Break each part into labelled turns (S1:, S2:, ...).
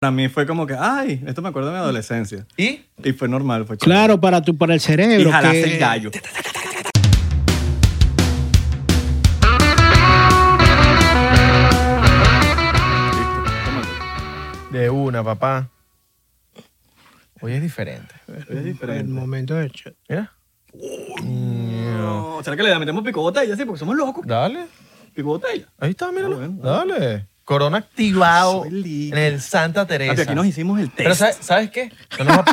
S1: Para mí fue como que, ay, esto me acuerdo de mi adolescencia.
S2: ¿Y?
S1: Y fue normal, fue.
S3: Claro, para, tu, para el cerebro.
S1: Y jalaste
S3: que-
S1: el gallo.
S2: De una, papá. Hoy es diferente.
S1: Es
S3: El
S1: diferente.
S3: momento de hecho.
S2: Mira.
S1: No, ¿Será que le metemos pico botella? Sí, porque somos locos.
S2: Dale.
S1: Pico botella.
S2: Ahí está, míralo.
S1: Ah, bueno.
S2: Dale. Corona activado en el Santa Teresa.
S1: Papi, aquí nos hicimos el test.
S2: Pero ¿sabes, ¿sabes qué? No, nos va-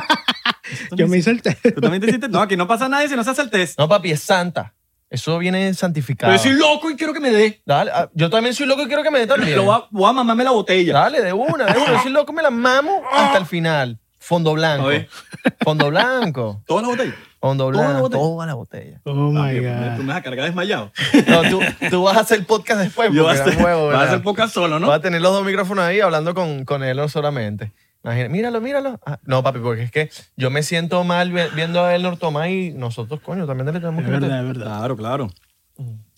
S3: Yo me hice el test.
S1: ¿Tú también te hiciste? No, aquí no pasa nada si no se hace el test.
S2: no, papi, es Santa. Eso viene santificado.
S1: Pero yo soy loco y quiero que me dé.
S2: Dale, ah, yo también soy loco y quiero que me dé también.
S1: Lo voy a, voy a mamarme la botella.
S2: Dale, de una, de una. Yo soy loco, me la mamo hasta el final. Fondo blanco.
S1: A ver.
S2: Fondo blanco.
S1: ¿Toda la botella?
S2: Fondo
S1: ¿Toda la botella?
S2: Toda la botella.
S3: Oh my God.
S1: Tú me vas a cargar desmayado.
S2: No, tú, tú vas a hacer podcast después.
S1: Yo voy a hacer,
S2: huevo,
S1: voy a hacer podcast solo, ¿no?
S2: Vas a tener los dos micrófonos ahí hablando con, con él solamente. Imagina, míralo, míralo. Ah, no, papi, porque es que yo me siento mal vi- viendo a Elnor tomar y nosotros, coño, también le tenemos
S3: Es
S2: que meter.
S3: verdad, es verdad.
S1: Claro, claro.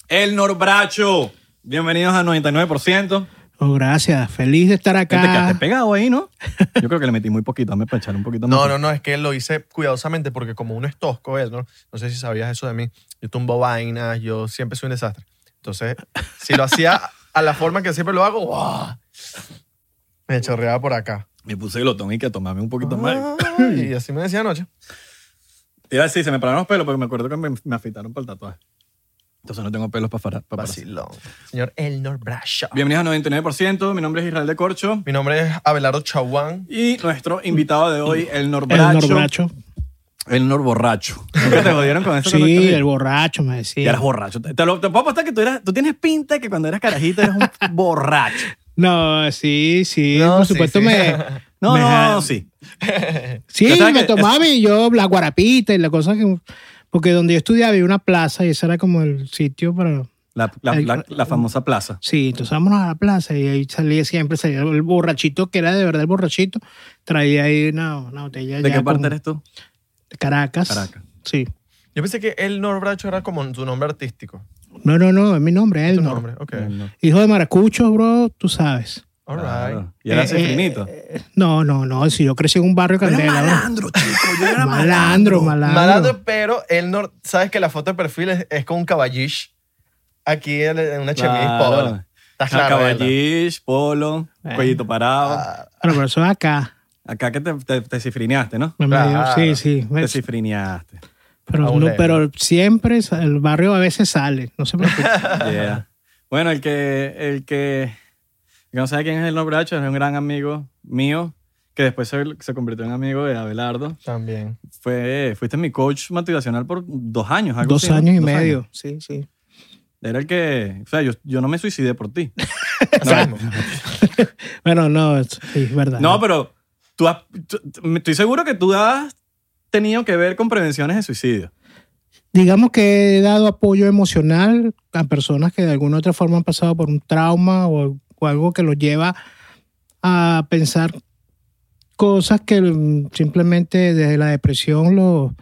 S1: El Norbracho. Bienvenidos a 99%.
S3: Oh, gracias. Feliz de estar
S1: Te quedaste
S3: acá.
S1: pegado ahí, ¿no? Yo creo que le metí muy poquito. Dame para echarle un poquito más.
S2: No, no, no, es que lo hice cuidadosamente porque como uno es tosco, él, ¿no? No sé si sabías eso de mí. Yo tumbo vainas, yo siempre soy un desastre. Entonces, si lo hacía a la forma que siempre lo hago, ¡guau! me chorreaba por acá.
S1: Me puse glotón y que tomarme un poquito más.
S2: Y así me decía anoche.
S1: Iba a decir, se me pararon los pelos porque me acuerdo que me, me afeitaron para el tatuaje. Entonces no tengo pelos para parar. Para parar.
S2: Vacilón. Señor Elnor Bracho.
S1: Bienvenidos a 99%. Mi nombre es Israel de Corcho.
S2: Mi nombre es Abelardo Chaguán.
S1: Y nuestro invitado de hoy, el
S3: El
S1: Norbracho.
S3: norbracho.
S1: El Norborracho. ¿Nunca te jodieron con eso?
S3: Sí,
S1: el
S3: el borracho, me decía.
S1: Ya eras borracho. Te, lo, te puedo apostar que tú, eras, tú tienes pinta de que cuando eras carajito eras un borracho.
S3: No, sí, sí.
S2: No,
S3: por supuesto
S2: sí.
S3: me...
S1: No,
S3: me-
S1: no, sí.
S3: Sí, me
S1: que-
S3: tomaba y yo la guarapita y la cosa que... Porque donde yo estudiaba había una plaza y ese era como el sitio para...
S1: La, la- la- la famosa plaza.
S3: Sí, entonces vámonos a la plaza y ahí salía siempre, salía el borrachito, que era de verdad el borrachito, traía ahí una, una botella
S1: ¿De qué parte
S3: con-
S1: eres tú?
S3: de Caracas.
S1: Caracas.
S3: Sí.
S2: Yo pensé que Elnor Bracho era como su nombre artístico.
S3: No, no, no, es mi nombre,
S2: ¿Es tu
S3: él
S2: nombre? Ok.
S1: No.
S3: Hijo de maracucho, bro, tú sabes.
S2: All right.
S1: Claro. Y era
S3: Eh,
S1: cifrinito.
S3: eh, No, no, no, si yo crecí en un barrio Candela.
S1: malandro, chico. Yo era
S3: Malandro, malandro.
S2: Malandro, pero Elnor, sabes que la foto de perfil es, es con un caballish. Aquí en una chemise polo. Estás claro, ¿verdad?
S1: Caballish, polo,
S3: Eh.
S1: cuellito parado.
S2: Ah,
S3: Bueno, pero eso es acá.
S1: Acá que te, te, te cifrineaste, ¿no?
S2: Claro.
S3: sí, sí.
S1: Te cifrineaste.
S3: Pero, no, pero siempre el barrio a veces sale, no se preocupe.
S1: Yeah. Bueno, el que, el que, que no sabe quién es el Norbracho es un gran amigo mío que después se, se convirtió en amigo de Abelardo.
S2: también.
S1: Fue, fuiste mi coach motivacional por dos años. Algo
S3: Dos
S1: así, ¿no?
S3: años y
S1: Dos
S3: medio. Sí, sí.
S1: Era el que, o sea, yo, yo no me suicidé por ti.
S3: Bueno, no, es, sí, es verdad.
S1: No, pero tú, has- tú- estoy seguro que tú has tenido que ver con prevenciones de suicidio.
S3: Digamos que he dado apoyo emocional a personas que de alguna u otra forma han pasado por un trauma o, o algo que los lleva a pensar cosas que simplemente desde la depresión lo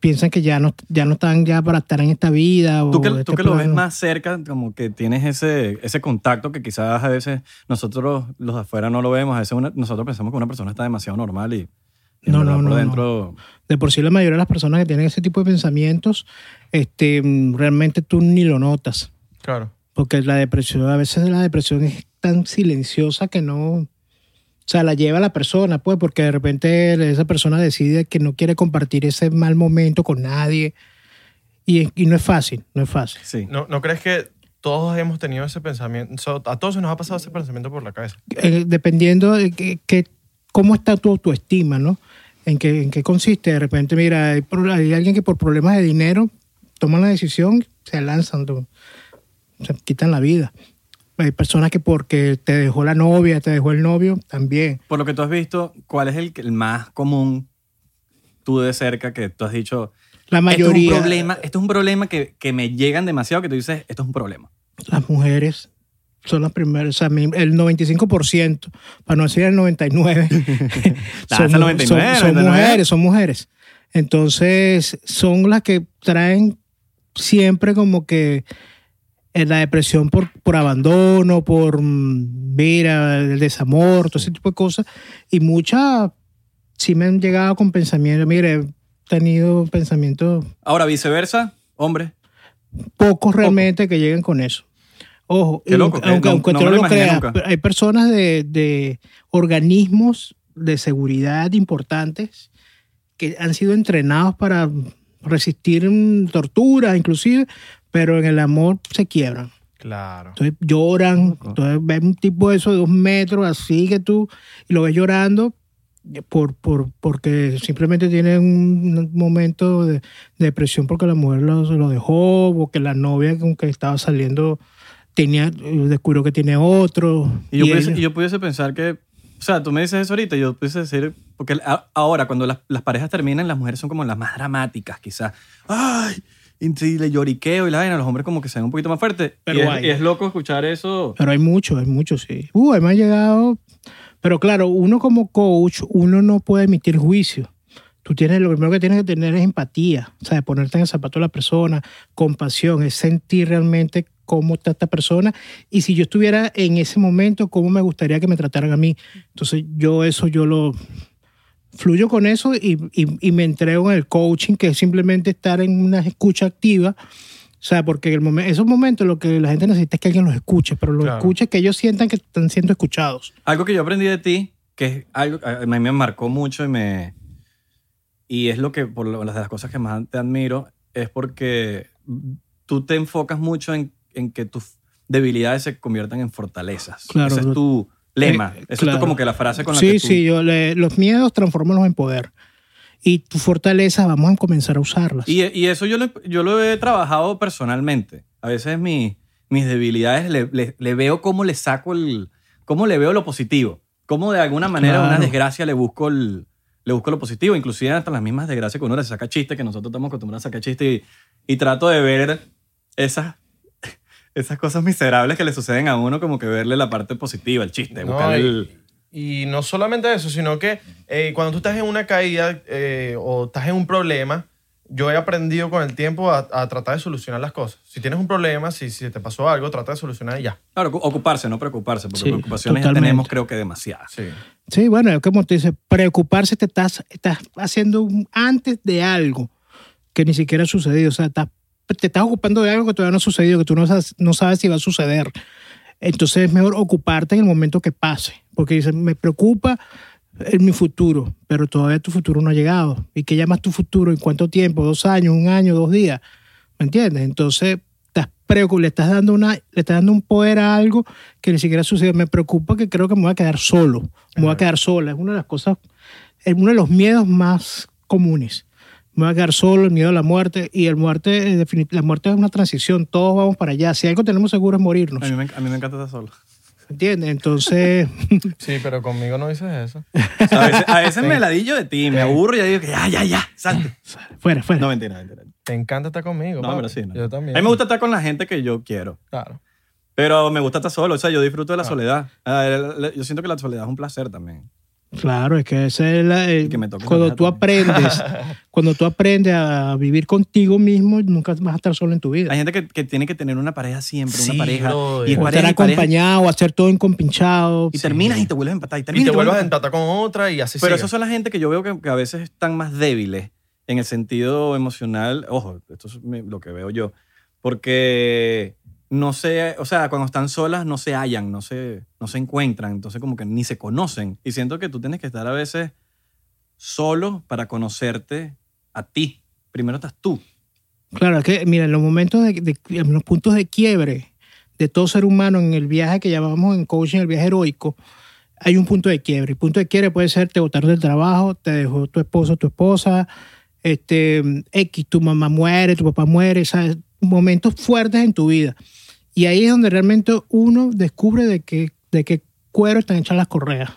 S3: piensan que ya no, ya no están ya para estar en esta vida. O
S1: Tú que, tú
S3: este
S1: que lo ves más cerca, como que tienes ese, ese contacto que quizás a veces nosotros los de afuera no lo vemos. A veces una- nosotros pensamos que una persona está demasiado normal y,
S3: No, no,
S1: por
S3: no,
S1: dentro...
S3: de por sí la mayoría de las personas que tienen ese tipo de pensamientos, este, mm, realmente tú ni lo notas.
S2: Claro.
S3: Porque la depresión, a veces la depresión es tan silenciosa que no, o sea, la lleva la persona, pues, porque de repente esa persona decide que no quiere compartir ese mal momento con nadie. Y, y no es fácil, no es fácil.
S1: Sí.
S2: ¿No, ¿No crees que todos hemos tenido ese pensamiento? So, a todos se nos ha pasado ese pensamiento por la cabeza.
S3: Eh, dependiendo de que, que- cómo está tu autoestima, ¿no? En qué, en qué consiste. De repente, mira, hay, pro- hay alguien que por problemas de dinero toman la decisión, se lanzan, tú- se quitan la vida. Hay personas que porque te dejó la novia, te dejó el novio, también.
S1: Por lo que tú has visto, ¿cuál es el, el más común tú de cerca que tú has dicho,
S3: La
S1: esto es
S3: mayoría,
S1: un problema, esto es un problema que, que me llegan demasiado, que tú dices, esto es un problema?
S3: las mujeres son las primeras, o sea, el 95%, para no decir el 99%,
S1: Ah,
S3: son,
S1: es el 99,
S3: son- son
S1: 99.
S3: mujeres, son mujeres. Entonces, son las que traen siempre como que en la depresión por, por abandono, por, mm, mira, el desamor, todo ese tipo de cosas. Y muchas sí me han llegado con pensamientos, mire, he tenido pensamientos
S1: Ahora, viceversa, hombre.
S3: pocos realmente que lleguen con eso. Ojo,
S1: Qué loco, que
S3: aunque, aunque
S1: no
S3: no
S1: lo
S3: lo creas, hay personas de, de organismos de seguridad importantes que han sido entrenados para resistir mm, torturas, inclusive, pero en el amor se quiebran.
S2: Claro.
S3: Entonces lloran, entonces ves un tipo de eso de dos metros, así que tú, y lo ves llorando por, por, porque simplemente tiene un momento de, de depresión porque la mujer lo, lo dejó, o que la novia con que estaba saliendo tenía, descubrió que tiene otro.
S1: Y yo, pudiese, yo pudiese pensar que, o sea, tú me dices eso ahorita, yo pudiese decir, porque ahora cuando las, las parejas terminan, las mujeres son como las más dramáticas, quizás. ¡Ay! Y sí, le lloriqueo y la vaina, los hombres como que se ven un poquito más fuertes.
S3: Pero
S1: y, es,
S3: hay.
S1: y es loco escuchar eso.
S3: Pero hay mucho, hay mucho, sí. Uh, a mí me ha llegado. Pero claro, uno como coach, uno no puede emitir juicio. Tú tienes, lo primero que tienes que tener es empatía, o sea, ponerte en el zapato de la persona, compasión, es sentir realmente cómo está esta persona y si yo estuviera en ese momento, cómo me gustaría que me trataran a mí. Entonces yo eso, yo lo fluyo con eso y, y- y me entrego en el coaching, que es simplemente estar en una escucha activa. O sea, porque el momen- esos momentos lo que la gente necesita es que alguien los escuche, pero los
S2: Claro.
S3: escuche que ellos sientan que están siendo escuchados.
S1: Algo que yo aprendí de ti, que es algo a mí me marcó mucho y me y es lo que por lo- las de las cosas que más te admiro es porque tú te enfocas mucho en, en que tus debilidades se conviertan en fortalezas.
S3: Claro.
S1: Ese es tu lema.
S3: Eh, claro.
S1: es como que la frase con la
S3: sí,
S1: que tú...
S3: sí, yo le- los miedos transformanlos en poder. Y tu fortaleza vamos a comenzar a usarlas.
S1: Y, y eso yo lo, yo lo he trabajado personalmente. A veces mi- mis debilidades le, le- le veo cómo le saco el... Cómo le veo lo positivo. Cómo de alguna manera a una
S3: Claro.
S1: desgracia le busco el, le busco lo positivo. Inclusive hasta las mismas desgracias que uno le saca chiste, que nosotros estamos acostumbrados a sacar chiste y, y trato de ver esas, esas cosas miserables que le suceden a uno, como que verle la parte positiva, el chiste,
S2: No,
S1: buscar el...
S2: y, y no solamente eso, sino que eh, cuando tú estás en una caída eh, o estás en un problema, yo he aprendido con el tiempo a, a tratar de solucionar las cosas. Si tienes un problema, si, si te pasó algo, trata de solucionar y ya.
S1: Claro, ocuparse, no preocuparse, porque
S3: Sí,
S1: preocupaciones ya tenemos creo que demasiadas.
S2: Sí.
S3: Sí, bueno, es como te dice, preocuparse te estás, estás haciendo un- antes de algo que ni siquiera ha sucedido. O sea, estás- te estás ocupando de algo que todavía no ha sucedido, que tú no sabes, no sabes si va a suceder. Entonces es mejor ocuparte en el momento que pase. Porque dice, me preocupa en mi futuro, pero todavía tu futuro no ha llegado. ¿Y qué llamas tu futuro? ¿En cuánto tiempo? ¿Dos años? ¿Un año? ¿Dos días? ¿Me entiendes? Entonces estás preocup- le estás dando una, le estás dando un poder a algo que ni siquiera sucede. Me preocupa que creo que me voy a quedar solo, me voy a quedar sola. Es una de las cosas, es uno de los miedos más comunes. Me voy a quedar solo, el miedo a la muerte. Y el muerte, definit- la muerte es una transición, todos vamos para allá. Si algo tenemos seguro es morirnos.
S1: A mí, me, a mí me encanta estar solo.
S3: ¿Entiendes? Entonces,
S2: Sí, pero conmigo no dices eso.
S1: A veces, a veces me ladillo de ti, me aburro y ya digo que ya, ya, ya, salte.
S3: fuera, fuera.
S1: No, mentira, mentira.
S2: Te encanta estar conmigo.
S1: No,
S2: papi.
S1: pero sí. no.
S2: Yo también.
S1: A mí me gusta estar con la gente que yo quiero.
S2: Claro.
S1: Pero me gusta estar solo. O sea, yo disfruto de la
S2: Ah.
S1: soledad. Yo siento que la soledad es un placer también.
S3: Claro, es que ese es la- el-
S1: que me
S3: cuando tú aprendes, cuando tú aprendes a vivir contigo mismo, nunca vas a estar solo en tu vida.
S1: Hay gente que, que tiene que tener una pareja siempre,
S2: Sí,
S1: una pareja.
S2: brother.
S1: Y es
S3: O
S1: pareja,
S3: estar
S1: y pareja,
S3: acompañado, hacer todo encompinchado.
S1: y terminas y te vuelves a empatar. Y,
S2: Y te
S1: y
S2: vuelvas a
S1: vuelves
S2: empatar con otra y así
S1: Pero esas son la gente que yo veo que, que a veces están más débiles en el sentido emocional. Ojo, esto es lo que veo yo. Porque no sé, o sea, cuando están solas no se hallan, no se, no se encuentran, entonces como que ni se conocen. Y siento que tú tienes que estar a veces solo para conocerte a ti. Primero estás tú.
S3: Claro, es que, mira, en los momentos de, de- en los puntos de quiebre de todo ser humano en el viaje que llamamos en coaching el viaje heroico, hay un punto de quiebre. El punto de quiebre puede ser te botaron del trabajo, te dejó tu esposo, tu esposa, este, X, tu mamá muere, tu papá muere, ¿sabes? Momentos fuertes en tu vida. Y ahí es donde realmente uno descubre de qué, de qué cuero están hechas las correas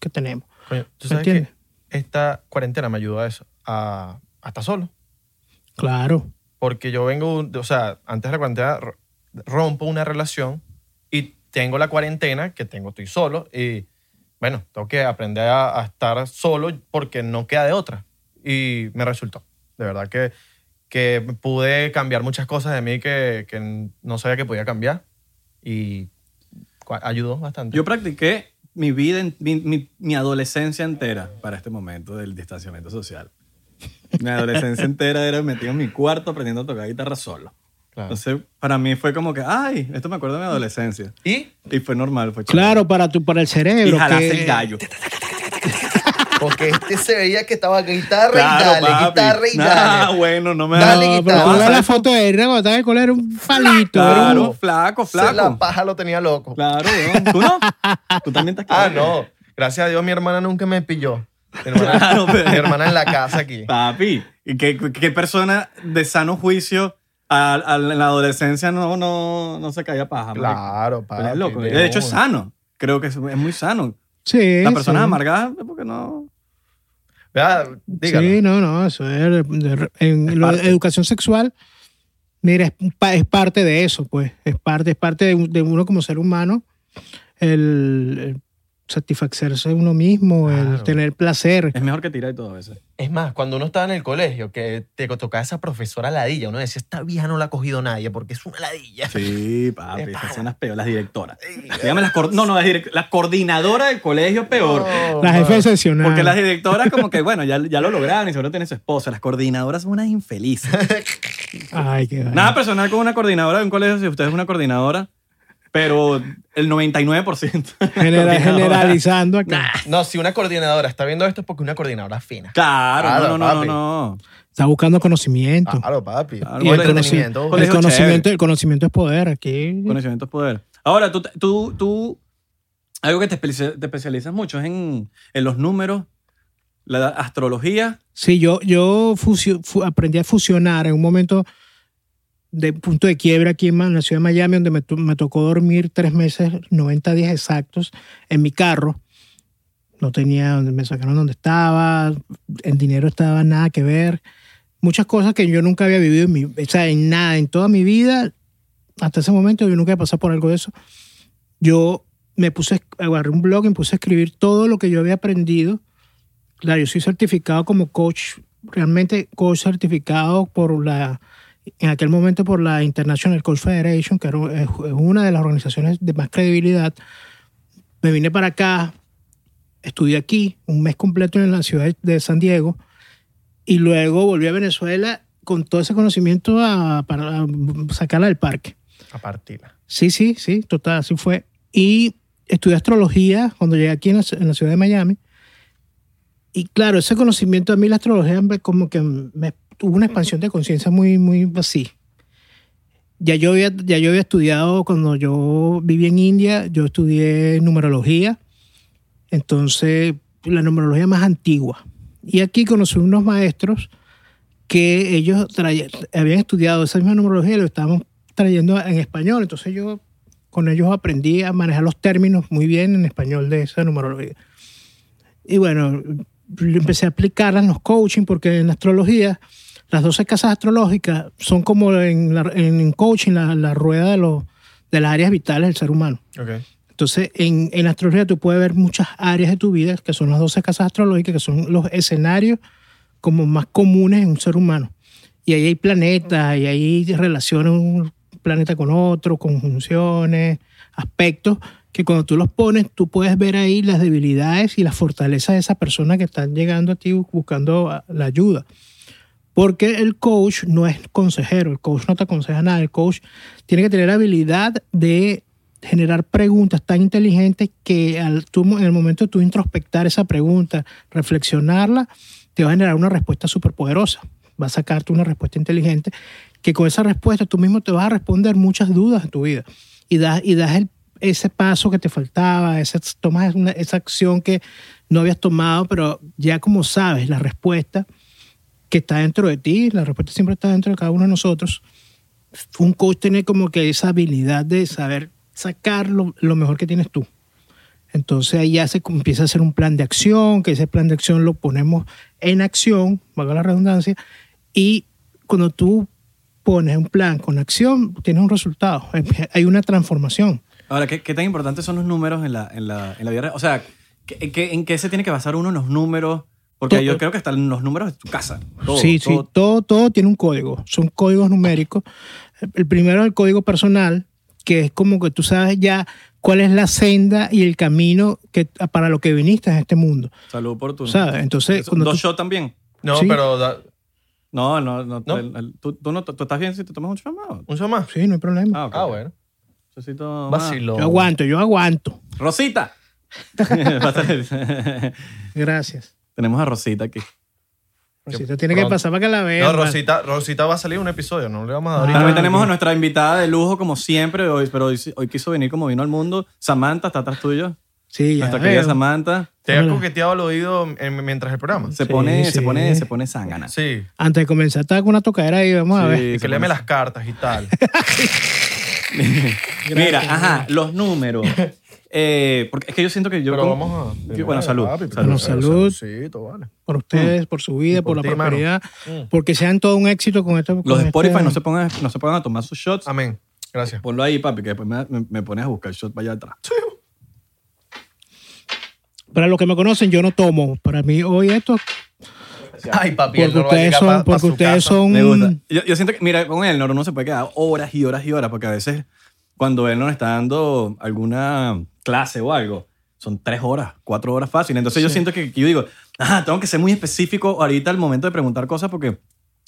S3: que tenemos.
S2: Coño, ¿tú
S3: ¿Me
S2: sabes que
S3: entiendes?
S2: esta cuarentena me ayudó a eso? A, a estar solo.
S3: Claro.
S2: Porque yo vengo, o sea, antes de la cuarentena rompo una relación y tengo la cuarentena, que tengo, estoy solo, y bueno, tengo que aprender a, a estar solo porque no queda de otra. Y me resultó. De verdad que que pude cambiar muchas cosas de mí que, que no sabía que podía cambiar y ayudó bastante.
S1: Yo practiqué mi vida, mi, mi- mi adolescencia entera para este momento del distanciamiento social. Mi adolescencia entera era metido en mi cuarto aprendiendo a tocar guitarra solo.
S2: Claro.
S1: Entonces, para mí fue como que, ay, esto me acuerdo de mi adolescencia.
S2: y
S1: Y fue normal, fue.
S3: Claro, para, tu, para el cerebro.
S1: Y jalaste
S3: que-
S1: el gallo.
S2: Porque este se veía que estaba guitarra
S1: Claro,
S2: y dale,
S1: papi.
S2: guitarra y
S1: Ah,
S2: dale.
S1: bueno, no me
S2: Dale,
S3: No,
S1: no,
S3: pero tú
S2: guitarra.
S3: ves la foto de él cuando estaba en el colegio, era un palito. era un-
S1: Claro, flaco,
S2: Se La
S1: flaco.
S2: paja lo tenía loco.
S1: Claro, weón. ¿Tú no? Tú también estás
S2: Ah,
S1: claro.
S2: no. Gracias a Dios mi hermana nunca me pilló. Mi hermana,
S1: Claro, pero-
S2: mi hermana en la casa aquí.
S1: Papi, ¿y qué, qué persona de sano juicio a, a- en la adolescencia no, no, no se caía paja?
S2: Claro,
S1: Pero es
S2: papi.
S1: loco. De hecho, es sano. Creo que es, es muy sano.
S3: Sí.
S1: Las personas
S3: sí.
S1: amargadas porque no...
S2: Vea, dígalo.
S3: Sí, no, no, eso es, de- de- en lo educación sexual, mira, es, pa- es parte de eso, pues, es parte, es parte de, de uno como ser humano, el, el satisfacerse uno mismo, el
S2: Claro.
S3: tener placer.
S1: Es mejor que tirar y todo a veces.
S2: Es más, cuando uno estaba en el colegio, que te tocaba esa profesora ladilla, uno decía, esta vieja no la ha cogido nadie porque es una ladilla.
S1: Sí, papi,
S2: Es
S1: esas son las peores, las directoras. Dígame las cor- no, no, las direct- la coordinadora del colegio peor.
S2: No,
S3: La jefe
S2: man.
S3: seccional.
S1: Porque las directoras como que, bueno, ya, ya lo lograron y seguro tienen su esposa. Las coordinadoras son unas infelices.
S3: Ay, qué.
S1: Nada personal con una coordinadora de un colegio, si usted es una coordinadora, pero el 99%.
S3: Genera-
S1: coordinadora.
S3: generalizando acá.
S2: No, si una coordinadora está viendo esto es porque una coordinadora fina.
S1: Claro,
S2: Claro,
S1: no, no, no, no.
S3: Está buscando conocimiento.
S2: Claro, papi.
S1: Claro,
S3: y el, conocimiento, el conocimiento es poder aquí.
S1: Conocimiento es poder. Ahora, tú, tú, tú algo que te especializas mucho es en, en los números, la astrología.
S3: Sí, yo, yo fusio- fu- aprendí a fusionar en un momento de punto de quiebra aquí en la ciudad de Miami, donde me, me tocó dormir tres meses, 90 días exactos, en mi carro. No tenía, me sacaron donde estaba, el dinero estaba nada que ver. Muchas cosas que yo nunca había vivido en mi, o sea, en nada, en toda mi vida, hasta ese momento yo nunca había pasado por algo de eso. Yo me puse, agarré un blog y me puse a escribir todo lo que yo había aprendido Claro, yo soy certificado como coach, realmente coach certificado por la, en aquel momento por la International Coach Federation, que era- es es una de las organizaciones de más credibilidad. Me vine para acá, estudié aquí un mes completo en la ciudad de San Diego y luego volví a Venezuela con todo ese conocimiento a- para sacarla del parque.
S2: A partirla.
S3: Sí, sí, sí, total, así fue. Y estudié astrología cuando llegué aquí en la, en la ciudad de Miami. Y claro, ese conocimiento a mí la astrología me- como que me tuvo una expansión de conciencia muy, muy así. Ya yo, había, ya yo había estudiado, cuando yo viví en India, yo estudié numerología. Entonces, la numerología más antigua. Y aquí conocí unos maestros que ellos habían estudiado esa misma numerología y lo estábamos trayendo en español. Entonces yo con ellos aprendí a manejar los términos muy bien en español de esa numerología. Y bueno, empecé a aplicarla en los coaching porque en astrología, las 12 casas astrológicas son como en, la- en coaching la, la rueda de, los, de las áreas vitales del ser humano.
S2: Ok.
S3: Entonces, en, en astrología tú puedes ver muchas áreas de tu vida, que son las 12 casas astrológicas, que son los escenarios como más comunes en un ser humano. Y ahí hay planetas, y ahí relaciones un planeta con otro, conjunciones, aspectos, que cuando tú los pones, tú puedes ver ahí las debilidades y las fortalezas de esa persona que están llegando a ti buscando la ayuda. Porque el coach no es consejero, el coach no te aconseja nada, el coach tiene que tener la habilidad de generar preguntas tan inteligentes que al tú, en el momento de tú introspectar esa pregunta, reflexionarla, te va a generar una respuesta súper poderosa. Va a sacarte una respuesta inteligente que con esa respuesta tú mismo te vas a responder muchas dudas de tu vida y das, y das el- ese paso que te faltaba, ese, tomas una- esa acción que no habías tomado, pero ya como sabes la respuesta que está dentro de ti, la respuesta siempre está dentro de cada uno de nosotros. Un coach tiene como que esa habilidad de saber sacar lo, lo mejor que tienes tú. Entonces ahí ya se empieza a hacer un plan de acción, que ese plan de acción lo ponemos en acción, valga la redundancia, y cuando tú pones un plan con acción, tienes un resultado, hay una transformación.
S1: Ahora, ¿qué, qué tan importantes son los números en la, en la, en la vida real? O sea, ¿qué- ¿en qué se tiene que basar uno en los números Porque
S3: Todo-
S1: yo creo que están los números de tu casa. Todo,
S3: sí, sí,
S1: todo.
S3: todo, tiene un código. Son códigos numéricos. El primero es el código personal, que es como que tú sabes ya cuál es la senda y el camino que, para lo que viniste en este mundo.
S1: Salud por tu.
S3: ¿Sabes? Entonces,
S1: ¿Dos
S3: tú-
S1: shots también?
S2: No,
S3: Sí.
S2: pero da-
S1: No, no, no.
S2: ¿No?
S1: el- el- ¿tú, tú no tú estás bien si te tomas un shot más?
S2: un shot más.
S3: Sí, no hay problema.
S1: Ah, ok.
S2: Ah, bueno.
S1: Necesito más.
S2: Vacilo.
S3: Yo aguanto, yo aguanto.
S1: Rosita.
S3: Gracias.
S1: Tenemos a Rosita aquí.
S3: Rosita tiene que
S2: pronto.
S3: pasar para que la vean.
S2: No,
S3: man.
S2: Rosita, Rosita va a salir un episodio, no le vamos a dar
S3: Ah,
S2: ahorita.
S1: También tenemos a nuestra invitada de lujo, como siempre, hoy, pero hoy, hoy quiso venir como vino al mundo. Samantha está atrás tuyo.
S3: Sí, ya
S1: Nuestra querida
S3: veo.
S1: Samantha.
S2: ¿Te has
S3: Hola.
S2: coqueteado al oído en- mientras el programa?
S1: Se
S3: Sí,
S1: pone, se
S3: sí.
S1: pone, se pone zángana.
S2: Sí.
S3: Antes de comenzar, estaba con una tocadera ahí, vamos a
S1: Sí,
S3: ver.
S2: Y
S1: se
S2: que léeme las cartas y tal.
S1: Mira, ajá, los números. Eh, porque es que yo siento que yo.
S2: Pero
S1: como-
S2: vamos a.
S1: Yo- bueno, salud, salud.
S3: Bueno, salud.
S2: Saludcito, vale.
S3: Por ustedes, por su vida,
S2: por
S3: por,
S2: ti,
S3: la prosperidad,
S2: Mm.
S3: porque sean todo un éxito con esto. con
S1: Los de
S3: este-
S1: Spotify no, se pongan, no se pongan a tomar sus shots.
S2: Amén. Gracias.
S1: Ponlo ahí, papi, que después me, me- me pones a buscar el shot para allá atrás.
S3: Para los que me conocen, yo no tomo. Para mí, hoy esto,
S2: Ay, papi. él
S3: porque ustedes son,
S2: pa- pa
S3: porque
S2: su
S3: ustedes
S2: casa.
S3: son.
S1: Me gusta. Yo, yo siento que, mira, con él no se puede quedar horas y horas y horas, porque a veces cuando él nos está dando alguna clase o algo, son tres horas, cuatro horas fácil. Entonces yo
S3: Sí.
S1: siento que, que yo digo, ajá, tengo que ser muy específico ahorita al momento de preguntar cosas porque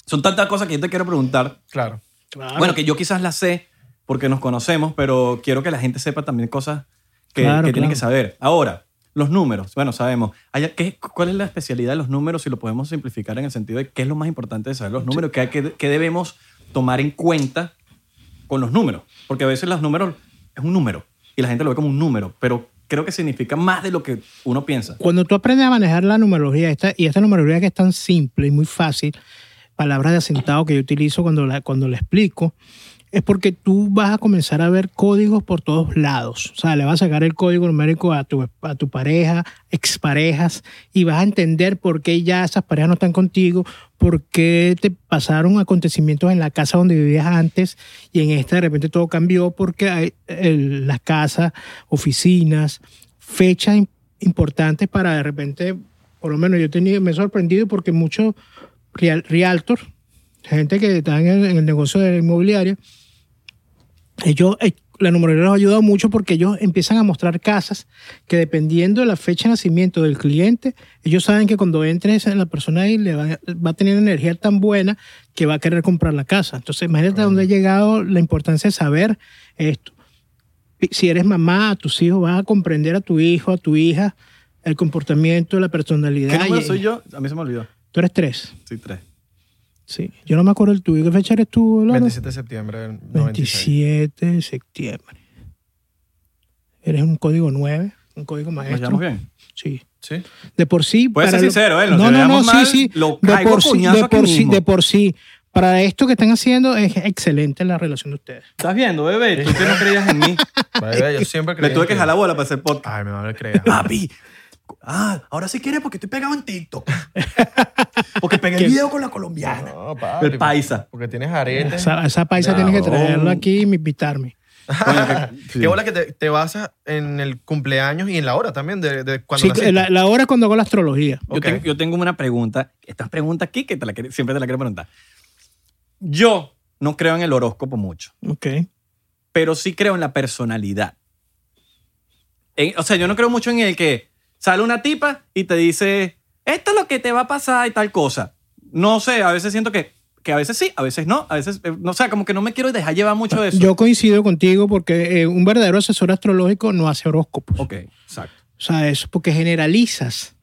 S1: son tantas cosas que yo te quiero preguntar.
S2: Claro.
S3: Claro.
S1: Bueno, que yo quizás las sé porque nos conocemos, pero quiero que la gente sepa también cosas que,
S3: Claro,
S1: que tienen
S3: claro.
S1: que saber. Ahora, los números. Bueno, sabemos. ¿qué- ¿Cuál es la especialidad de los números si lo podemos simplificar en el sentido de qué es lo más importante de saber los números? ¿Qué, hay que- qué debemos tomar en cuenta con los números? Porque a veces los números es un número la gente lo ve como un número, pero creo que significa más de lo que uno piensa.
S3: Cuando tú aprendes a manejar la numerología, esta, y esta numerología que es tan simple y muy fácil, palabras de asentado que yo utilizo cuando cuando la explico, es porque tú vas a comenzar a ver códigos por todos lados. O sea, le vas a sacar el código numérico a tu, a tu pareja, exparejas, y vas a entender por qué ya esas parejas no están contigo, por qué te pasaron acontecimientos en la casa donde vivías antes y en esta de repente todo cambió porque hay las casas, oficinas, fechas im- importantes para de repente, por lo menos yo tenido, me he sorprendido porque muchos real, realtor, gente que está en el negocio de la inmobiliaria, ellos, eh, la numerología los ha ayudado mucho porque ellos empiezan a mostrar casas que dependiendo de la fecha de nacimiento del cliente, ellos saben que cuando entre esa- la persona ahí le va, va a tener energía tan buena que va a querer comprar la casa. Entonces, imagínate dónde ha llegado la importancia de saber esto. Si eres mamá, a tus hijos, vas a comprender a tu hijo, a tu hija, el comportamiento, la personalidad.
S1: ¿Qué número soy yo? A mí se me olvidó.
S3: Tú eres tres.
S1: Soy tres.
S3: Sí. Yo no me acuerdo el tuyo. ¿Qué fecha eres tú, Lalo?
S2: 27 de septiembre del 96.
S3: 27 de septiembre. Eres un código 9, un código
S1: ¿Nos
S3: maestro.
S1: llevamos bien?
S3: Sí.
S2: Sí.
S3: De por sí.
S1: Puede ser
S3: lo-
S1: sincero, ¿eh? Nos
S3: No, no, no,
S1: mal,
S3: sí, sí.
S1: lo
S3: de por sí, de por sí, de por sí. Para esto que están haciendo es excelente la relación de ustedes.
S1: ¿Estás viendo, bebé? Tú que no creías en mí.
S2: Bebé, yo siempre creí
S1: Le tuve que jalar bola para hacer podcast.
S2: Ay, me va a creer.
S1: Papi. Ah, ahora sí quieres porque estoy pegado en TikTok. Porque pegué el video con la colombiana.
S2: No, papi.
S1: El paisa.
S2: Porque tienes aretes.
S3: Esa, esa paisa tiene que traerlo aquí y invitarme.
S1: Coño, que- sí.
S2: Qué bola que te, te basas en el cumpleaños y en la hora también de, de cuando
S3: Sí, la, la hora cuando hago la astrología.
S1: Yo, tengo, yo tengo una pregunta. Esta pregunta aquí que te la quiero- siempre te la quiero preguntar. Yo no creo en el horóscopo mucho,
S3: Ok.
S1: pero sí creo en la personalidad. En- o sea, yo no creo mucho en el que sale una tipa y te dice, esto es lo que te va a pasar y tal cosa. No sé, a veces siento que, que a veces sí, a veces no, a veces, eh, no sé, como que no me quiero dejar llevar mucho de eso.
S3: Yo coincido contigo porque eh, un verdadero asesor astrológico no hace horóscopos.
S1: ok, exacto.
S3: O sea, eso porque generalizas.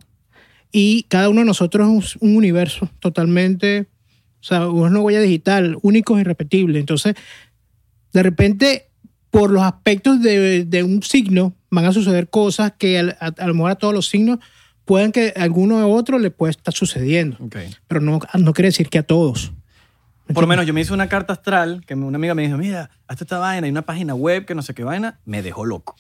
S3: Y cada uno de nosotros es un, un universo totalmente, o sea, una huella digital, único e irrepetible. Entonces, de repente, por los aspectos de, de un signo, van a suceder cosas que al- a, a lo mejor a todos los signos pueden que a alguno u otro le puede estar sucediendo. Pero no, no quiere decir que a todos.
S1: Por lo menos yo me hice una carta astral que una amiga me dijo, mira, hazte esta vaina, hay una página web que no sé qué vaina, me dejó loco.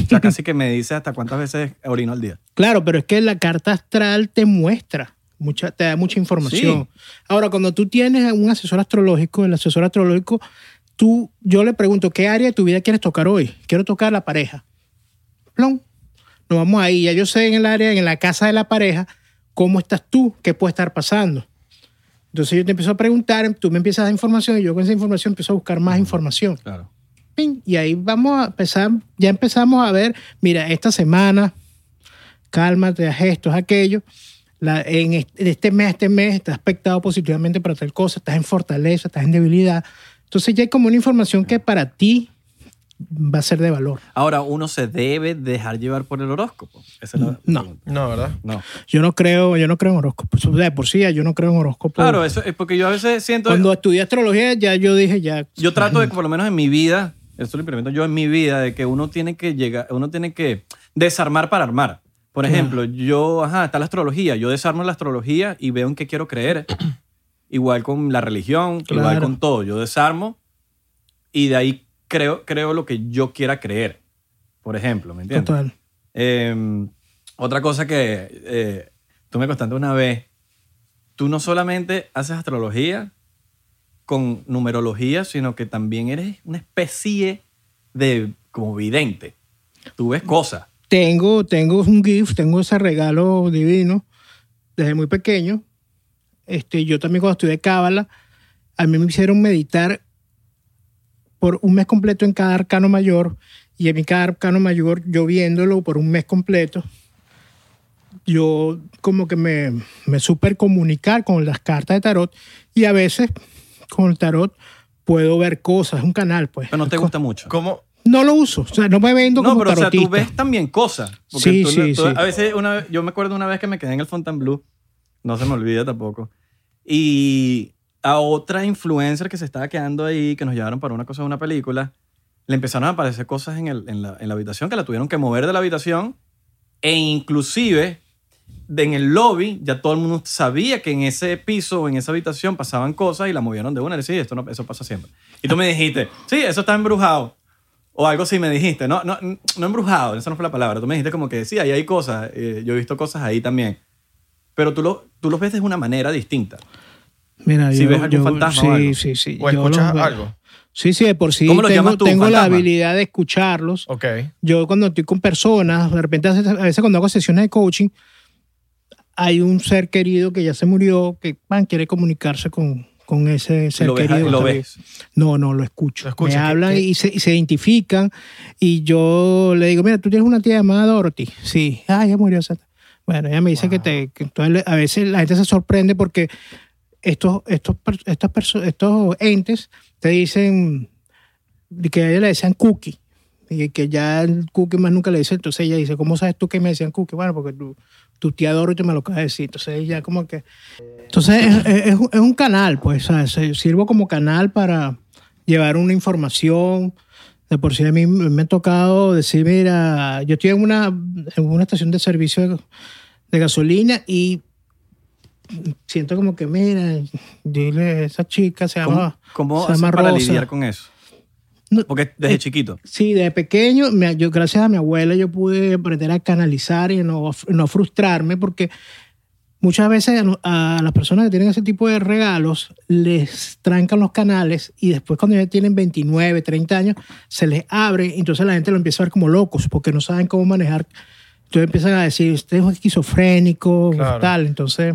S1: O sea, casi que me dice hasta cuántas veces orino al día.
S3: Claro, pero es que la carta astral te muestra, mucha, te da mucha información. Ahora, cuando tú tienes a un asesor astrológico, el asesor astrológico, tú, yo le pregunto, ¿qué área de tu vida quieres tocar hoy? Quiero tocar la pareja. Plum. Nos vamos ahí. Ya yo sé en el área, en la casa de la pareja, ¿cómo estás tú? ¿Qué puede estar pasando? Entonces yo te empiezo a preguntar, tú me empiezas a dar información y yo con esa información empiezo a buscar más información.
S1: Claro.
S3: Ping, Y ahí vamos a empezar, ya empezamos a ver, mira, esta semana, cálmate, haz esto, haz aquello. La- en este mes, este mes, estás aspectado positivamente para tal cosa, estás en fortaleza, estás en debilidad. Entonces ya hay como una información que para ti va a ser de valor.
S1: Ahora, uno se debe dejar llevar por el horóscopo. Esa es la
S3: No.
S2: No, ¿verdad?
S1: No.
S3: Yo no creo, yo no creo en horóscopos. De por sí, yo no creo en horóscopos.
S1: Claro, eso es porque yo a veces siento.
S3: Cuando estudié astrología, ya yo dije, ya.
S1: Yo trato de, por lo menos en mi vida, esto lo implemento yo en mi vida, de que uno tiene que llegar, uno tiene que desarmar para armar. Por ejemplo, yo, ajá, está la astrología. Yo desarmo la astrología y veo en qué quiero creer. igual con la religión, igual
S3: Claro.
S1: con todo. Yo desarmo y de ahí creo, creo lo que yo quiera creer. Por ejemplo, ¿me entiendes?
S3: Total.
S1: Eh, otra cosa que eh, tú me contaste una vez, tú no solamente haces astrología con numerología, sino que también eres una especie de como vidente. Tú ves cosas.
S3: Tengo, tengo un gift, tengo ese regalo divino desde muy pequeño. Este, yo también cuando estudié Cábala, a mí me hicieron meditar por un mes completo en cada arcano mayor y en mi cada arcano mayor, yo viéndolo por un mes completo, yo como que me, me super comunicar con las cartas de tarot y a veces con el tarot puedo ver cosas, es un canal pues.
S1: Pero no te gusta mucho.
S2: ¿Cómo?
S3: No lo uso, o sea, no me vendo
S1: No,
S3: como
S1: pero o sea, tú
S3: tarotista.
S1: ves también cosas. Porque
S3: Sí,
S1: tú-
S3: sí,
S1: tú-
S3: sí.
S1: A veces, una vez- yo me acuerdo una vez que me quedé en el Fontainebleau, no se me olvida tampoco, y a otra influencer que se estaba quedando ahí, que nos llevaron para una cosa de una película, le empezaron a aparecer cosas en, el- en la, en la habitación que la tuvieron que mover de la habitación, e inclusive de- en el lobby ya todo el mundo sabía que en ese piso o en esa habitación pasaban cosas y la movieron de una y le decía, esto no, eso pasa siempre. Y tú me dijiste, sí, eso está embrujado. O algo así me dijiste. No, no, no embrujado, esa no fue la palabra. Tú me dijiste como que sí, ahí hay cosas. eh, yo he visto cosas ahí también. Pero tú lo, tú los ves de una manera distinta.
S3: Mira,
S1: Si
S3: yo,
S1: ves algún
S3: yo-
S1: fantasma
S3: sí,
S1: o algo.
S3: sí, sí.
S2: ¿O
S3: yo
S2: escuchas
S3: los
S2: algo?
S3: Sí, sí, de por sí
S1: ¿Cómo
S3: tengo,
S1: llamas tú,
S3: tengo la habilidad de escucharlos.
S2: Ok.
S3: Yo cuando estoy con personas, de repente a veces, cuando hago sesiones de coaching, hay un ser querido que ya se murió, que man, quiere comunicarse con, con ese ser
S1: lo ves,
S3: querido.
S1: lo ves.
S3: No, no, lo escucho.
S2: Lo escuchas,
S3: Me
S2: ¿qué-
S3: hablan? Y, se, y se identifican y yo le digo, mira, tú tienes una tía llamada Dorothy. Sí. Ah, ya murió. esa- Bueno, ella me dice que te... que entonces a veces la gente se sorprende porque estos, estos, estas estos entes te dicen que a ella le decían cookie y que ya el cookie más nunca le dice. Entonces ella dice, ¿cómo sabes tú que me decían cookie? Bueno, porque tu, tu tía Dorothy me lo acaba de decir. Entonces ella como que... Entonces es, es- es un- canal, pues, ¿sabes? sirvo como canal para llevar una información. De por sí a mí me ha tocado decir, mira, yo estoy en una, en una estación de servicio de gasolina y siento como que, mira, dile, esa chica se
S1: ¿Cómo,
S3: llama,
S1: cómo
S3: se
S1: haces
S3: llama
S1: para
S3: Rosa.
S1: lidiar con eso?
S3: No,
S1: Porque desde
S3: eh,
S1: chiquito.
S3: Sí, de pequeño, me- yo gracias a mi abuela yo pude aprender a canalizar y no, no frustrarme porque muchas veces a, a las personas que tienen ese tipo de regalos les trancan los canales y después cuando ya tienen 29, 30 años se les abre y entonces la gente lo empieza a ver como locos porque no saben cómo manejar. Entonces empiezan a decir, usted es esquizofrénico,
S2: Claro.
S3: tal. Entonces,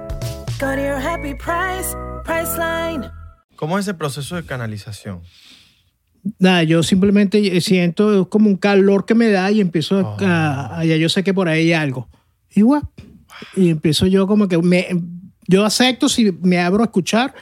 S4: Go to your happy price, Priceline.
S2: ¿Cómo es ese proceso de canalización?
S3: Nada, yo simplemente siento como un calor que me da y empiezo a, a- a- ya yo sé que por ahí hay algo. Igual. Y empiezo yo como que me, yo acepto si me abro a escuchar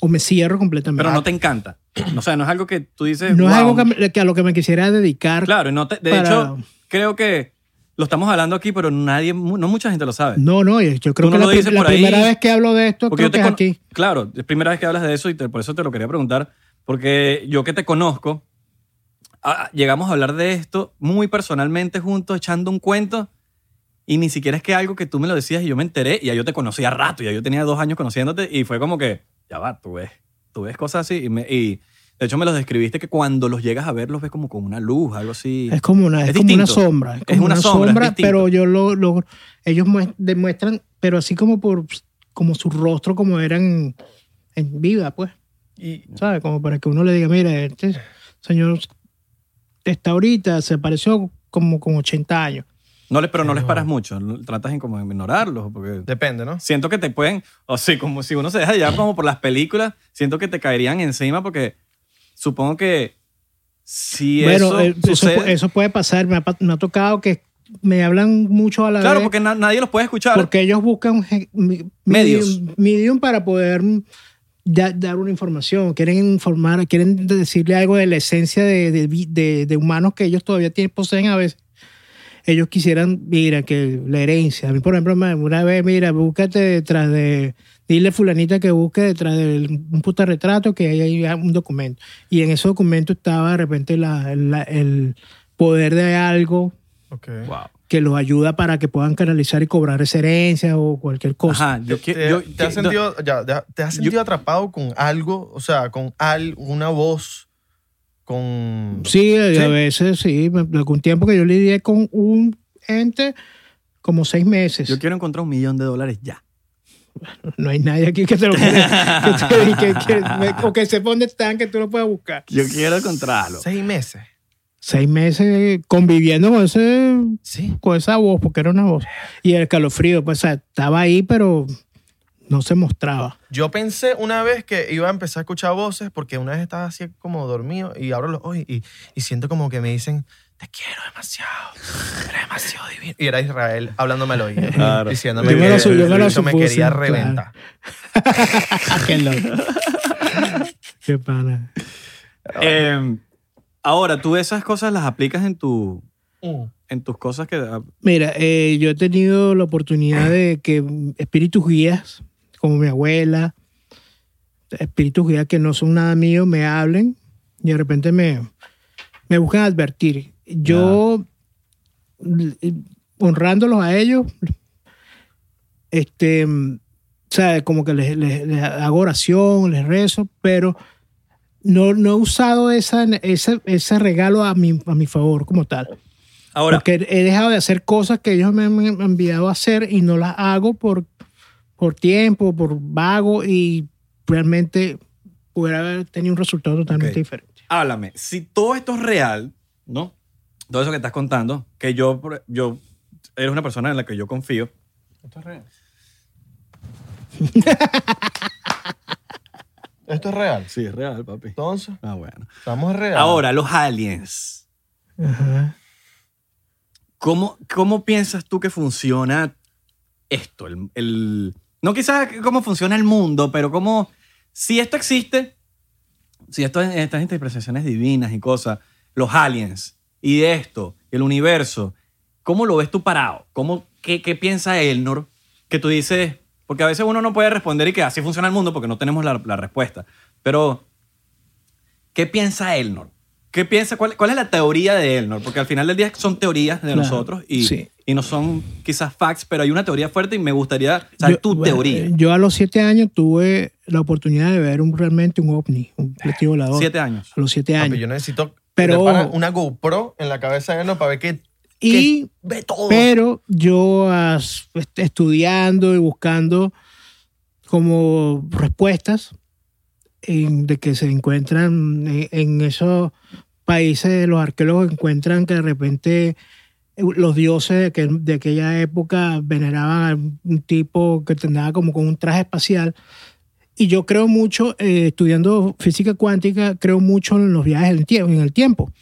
S3: o me cierro completamente.
S1: Pero no te encanta. O sea, no es algo que tú dices.
S3: No es algo que, a lo que me quisiera dedicar.
S1: Claro, y no te- de
S3: para-
S1: hecho, creo que lo estamos hablando aquí, pero nadie, no mucha gente lo sabe.
S3: No, no, yo creo
S1: Tú
S3: que
S1: no
S3: la, la
S1: ahí,
S3: primera vez que hablo de esto
S1: Porque
S3: creo
S1: yo te
S3: que es aquí.
S1: Claro, es primera vez que hablas de eso y te- por eso te lo quería preguntar. Porque yo que te conozco, ah, llegamos a hablar de esto muy personalmente juntos, echando un cuento. Y ni siquiera es que algo que tú me lo decías y yo me enteré y ya yo te conocía rato, ya yo tenía dos años conociéndote y fue como que, ya va, tú ves, tú ves cosas así. Y, me- y de hecho me los describiste que cuando los llegas a ver los ves como con una luz, algo así.
S3: Es como una, es
S1: Es
S3: como una sombra. Es,
S1: Es
S3: como
S1: una
S3: una,
S1: sombra,
S3: pero yo lo, lo- ellos mue- demuestran, pero así como por como su rostro como eran en vida, pues.
S2: Y
S3: ¿Sabes? Como para que uno le diga, mira, este señor está ahorita, se pareció como con 80 años.
S1: No les, pero no les paras mucho, tratas en como ignorarlos porque
S2: depende, ¿no?
S1: siento que te pueden, o sí, como si uno se deja llevar como por las películas, siento que te caerían encima porque supongo que si
S3: bueno,
S1: eso
S3: eh, eso,
S1: sucede,
S3: pu- eso puede pasar. Me ha, me ha tocado que me hablan mucho a la
S1: claro,
S3: vez.
S1: porque na- nadie los puede escuchar.
S3: Porque ellos buscan
S1: Medios.
S3: medium, medium para poder da- dar una información. Quieren informar, quieren decirle algo de la esencia de, de- de humanos que ellos todavía tienen, poseen a veces. Ellos quisieran, mira, que la herencia. A mí, por ejemplo, una vez, mira, búscate detrás de. Dile a fulanita que busque detrás de un puta retrato que hay ahí un documento. Y en ese documento estaba de repente la- la- el poder de algo
S2: Ok.
S1: Wow.
S3: que los ayuda para que puedan canalizar y cobrar esa herencia o cualquier cosa.
S1: Ajá, yo,
S2: ¿Te,
S1: yo-
S2: te has
S1: yo-
S2: sentido, ya, ya, ¿te has sentido atrapado con algo? O sea, con al, una voz, con...
S3: Sí, a-
S2: Sí.
S3: a veces sí. Algún tiempo que yo lidié con un ente como seis meses.
S1: yo quiero encontrar un millón de dólares ya.
S3: No hay nadie aquí que te lo pueda, que que- que- o que sepa dónde están, que tú lo puedas buscar.
S1: Yo quiero encontrarlo.
S2: Seis meses.
S3: Seis meses conviviendo con, ese,
S2: Sí.
S3: con esa voz, porque era una voz. Y el escalofrío, pues o sea, estaba ahí, pero no se mostraba.
S2: Yo pensé una vez que iba a empezar a escuchar voces porque una vez estaba así como dormido y abro los ojos y, y siento como que me dicen, te quiero demasiado, eres demasiado divino. Y era Israel hablándome al oído,
S1: Claro.
S2: diciéndome
S3: Yo me
S2: que
S3: lo su- yo me
S2: me
S3: supuse,
S2: quería
S3: claro.
S2: reventar.
S3: Qué loco. Qué pana.
S1: Eh, ahora, tú esas cosas las aplicas en, tu,
S2: Mm.
S1: en tus cosas que... ah,
S3: Mira, eh, yo he tenido la oportunidad de que espíritus guías, como mi abuela, espíritus guías que no son nada mío, me hablen y de repente me, me buscan advertir. Yo, honrándolos a ellos, este, o sea, como que les, les- les hago oración, les rezo, pero no, no he usado esa, ese, ese regalo a mi, a mi favor como tal.
S1: Ahora,
S3: Porque he dejado de hacer cosas que ellos me han enviado a hacer y no las hago por, por tiempo, por vago y realmente pudiera haber tenido un resultado totalmente diferente.
S1: háblame, si todo esto es real, ¿no? Todo eso que estás contando, que yo, yo eres una persona en la que yo confío.
S2: Esto es real. Esto es real.
S1: Sí, es real, papi.
S2: Entonces,
S1: Ah, bueno.
S2: estamos real.
S1: Ahora, los aliens.
S3: Ajá.
S1: ¿Cómo, ¿Cómo piensas tú que funciona esto? El, el- no quizás cómo funciona el mundo, pero cómo, si esto existe, si esto, estas interpretaciones divinas y cosas, los aliens y de esto, el universo, ¿cómo lo ves tú parado? ¿Cómo, qué, ¿Qué piensa Elnor? Que tú dices, porque a veces uno no puede responder y que así funciona el mundo porque no tenemos la, la respuesta. Pero, ¿qué piensa Elnor? ¿Qué piensa? Cuál, cuál es la teoría de Elnor? Porque al final del día son teorías de
S3: Claro,
S1: nosotros y,
S3: sí.
S1: y no son quizás facts, pero hay una teoría fuerte y me gustaría saber
S3: Yo-
S1: tu
S3: bueno,
S1: teoría.
S3: Yo a los siete años tuve la oportunidad de ver un, realmente un ovni, un platillo volador.
S1: Siete años.
S3: A los siete
S2: Papi,
S3: años.
S2: yo necesito
S3: Pero-
S2: una GoPro en la cabeza de él ¿no? para ver que,
S3: y
S2: ve todo.
S3: Pero yo as- estudiando y buscando como respuestas en- de que se encuentran en, en esos países, los arqueólogos encuentran que de repente eh, los dioses de, que- de aquella época veneraban a un tipo que tendría como con un traje espacial. Y yo creo mucho, eh, estudiando física cuántica, creo mucho en los viajes en el tiempo. En el tiempo.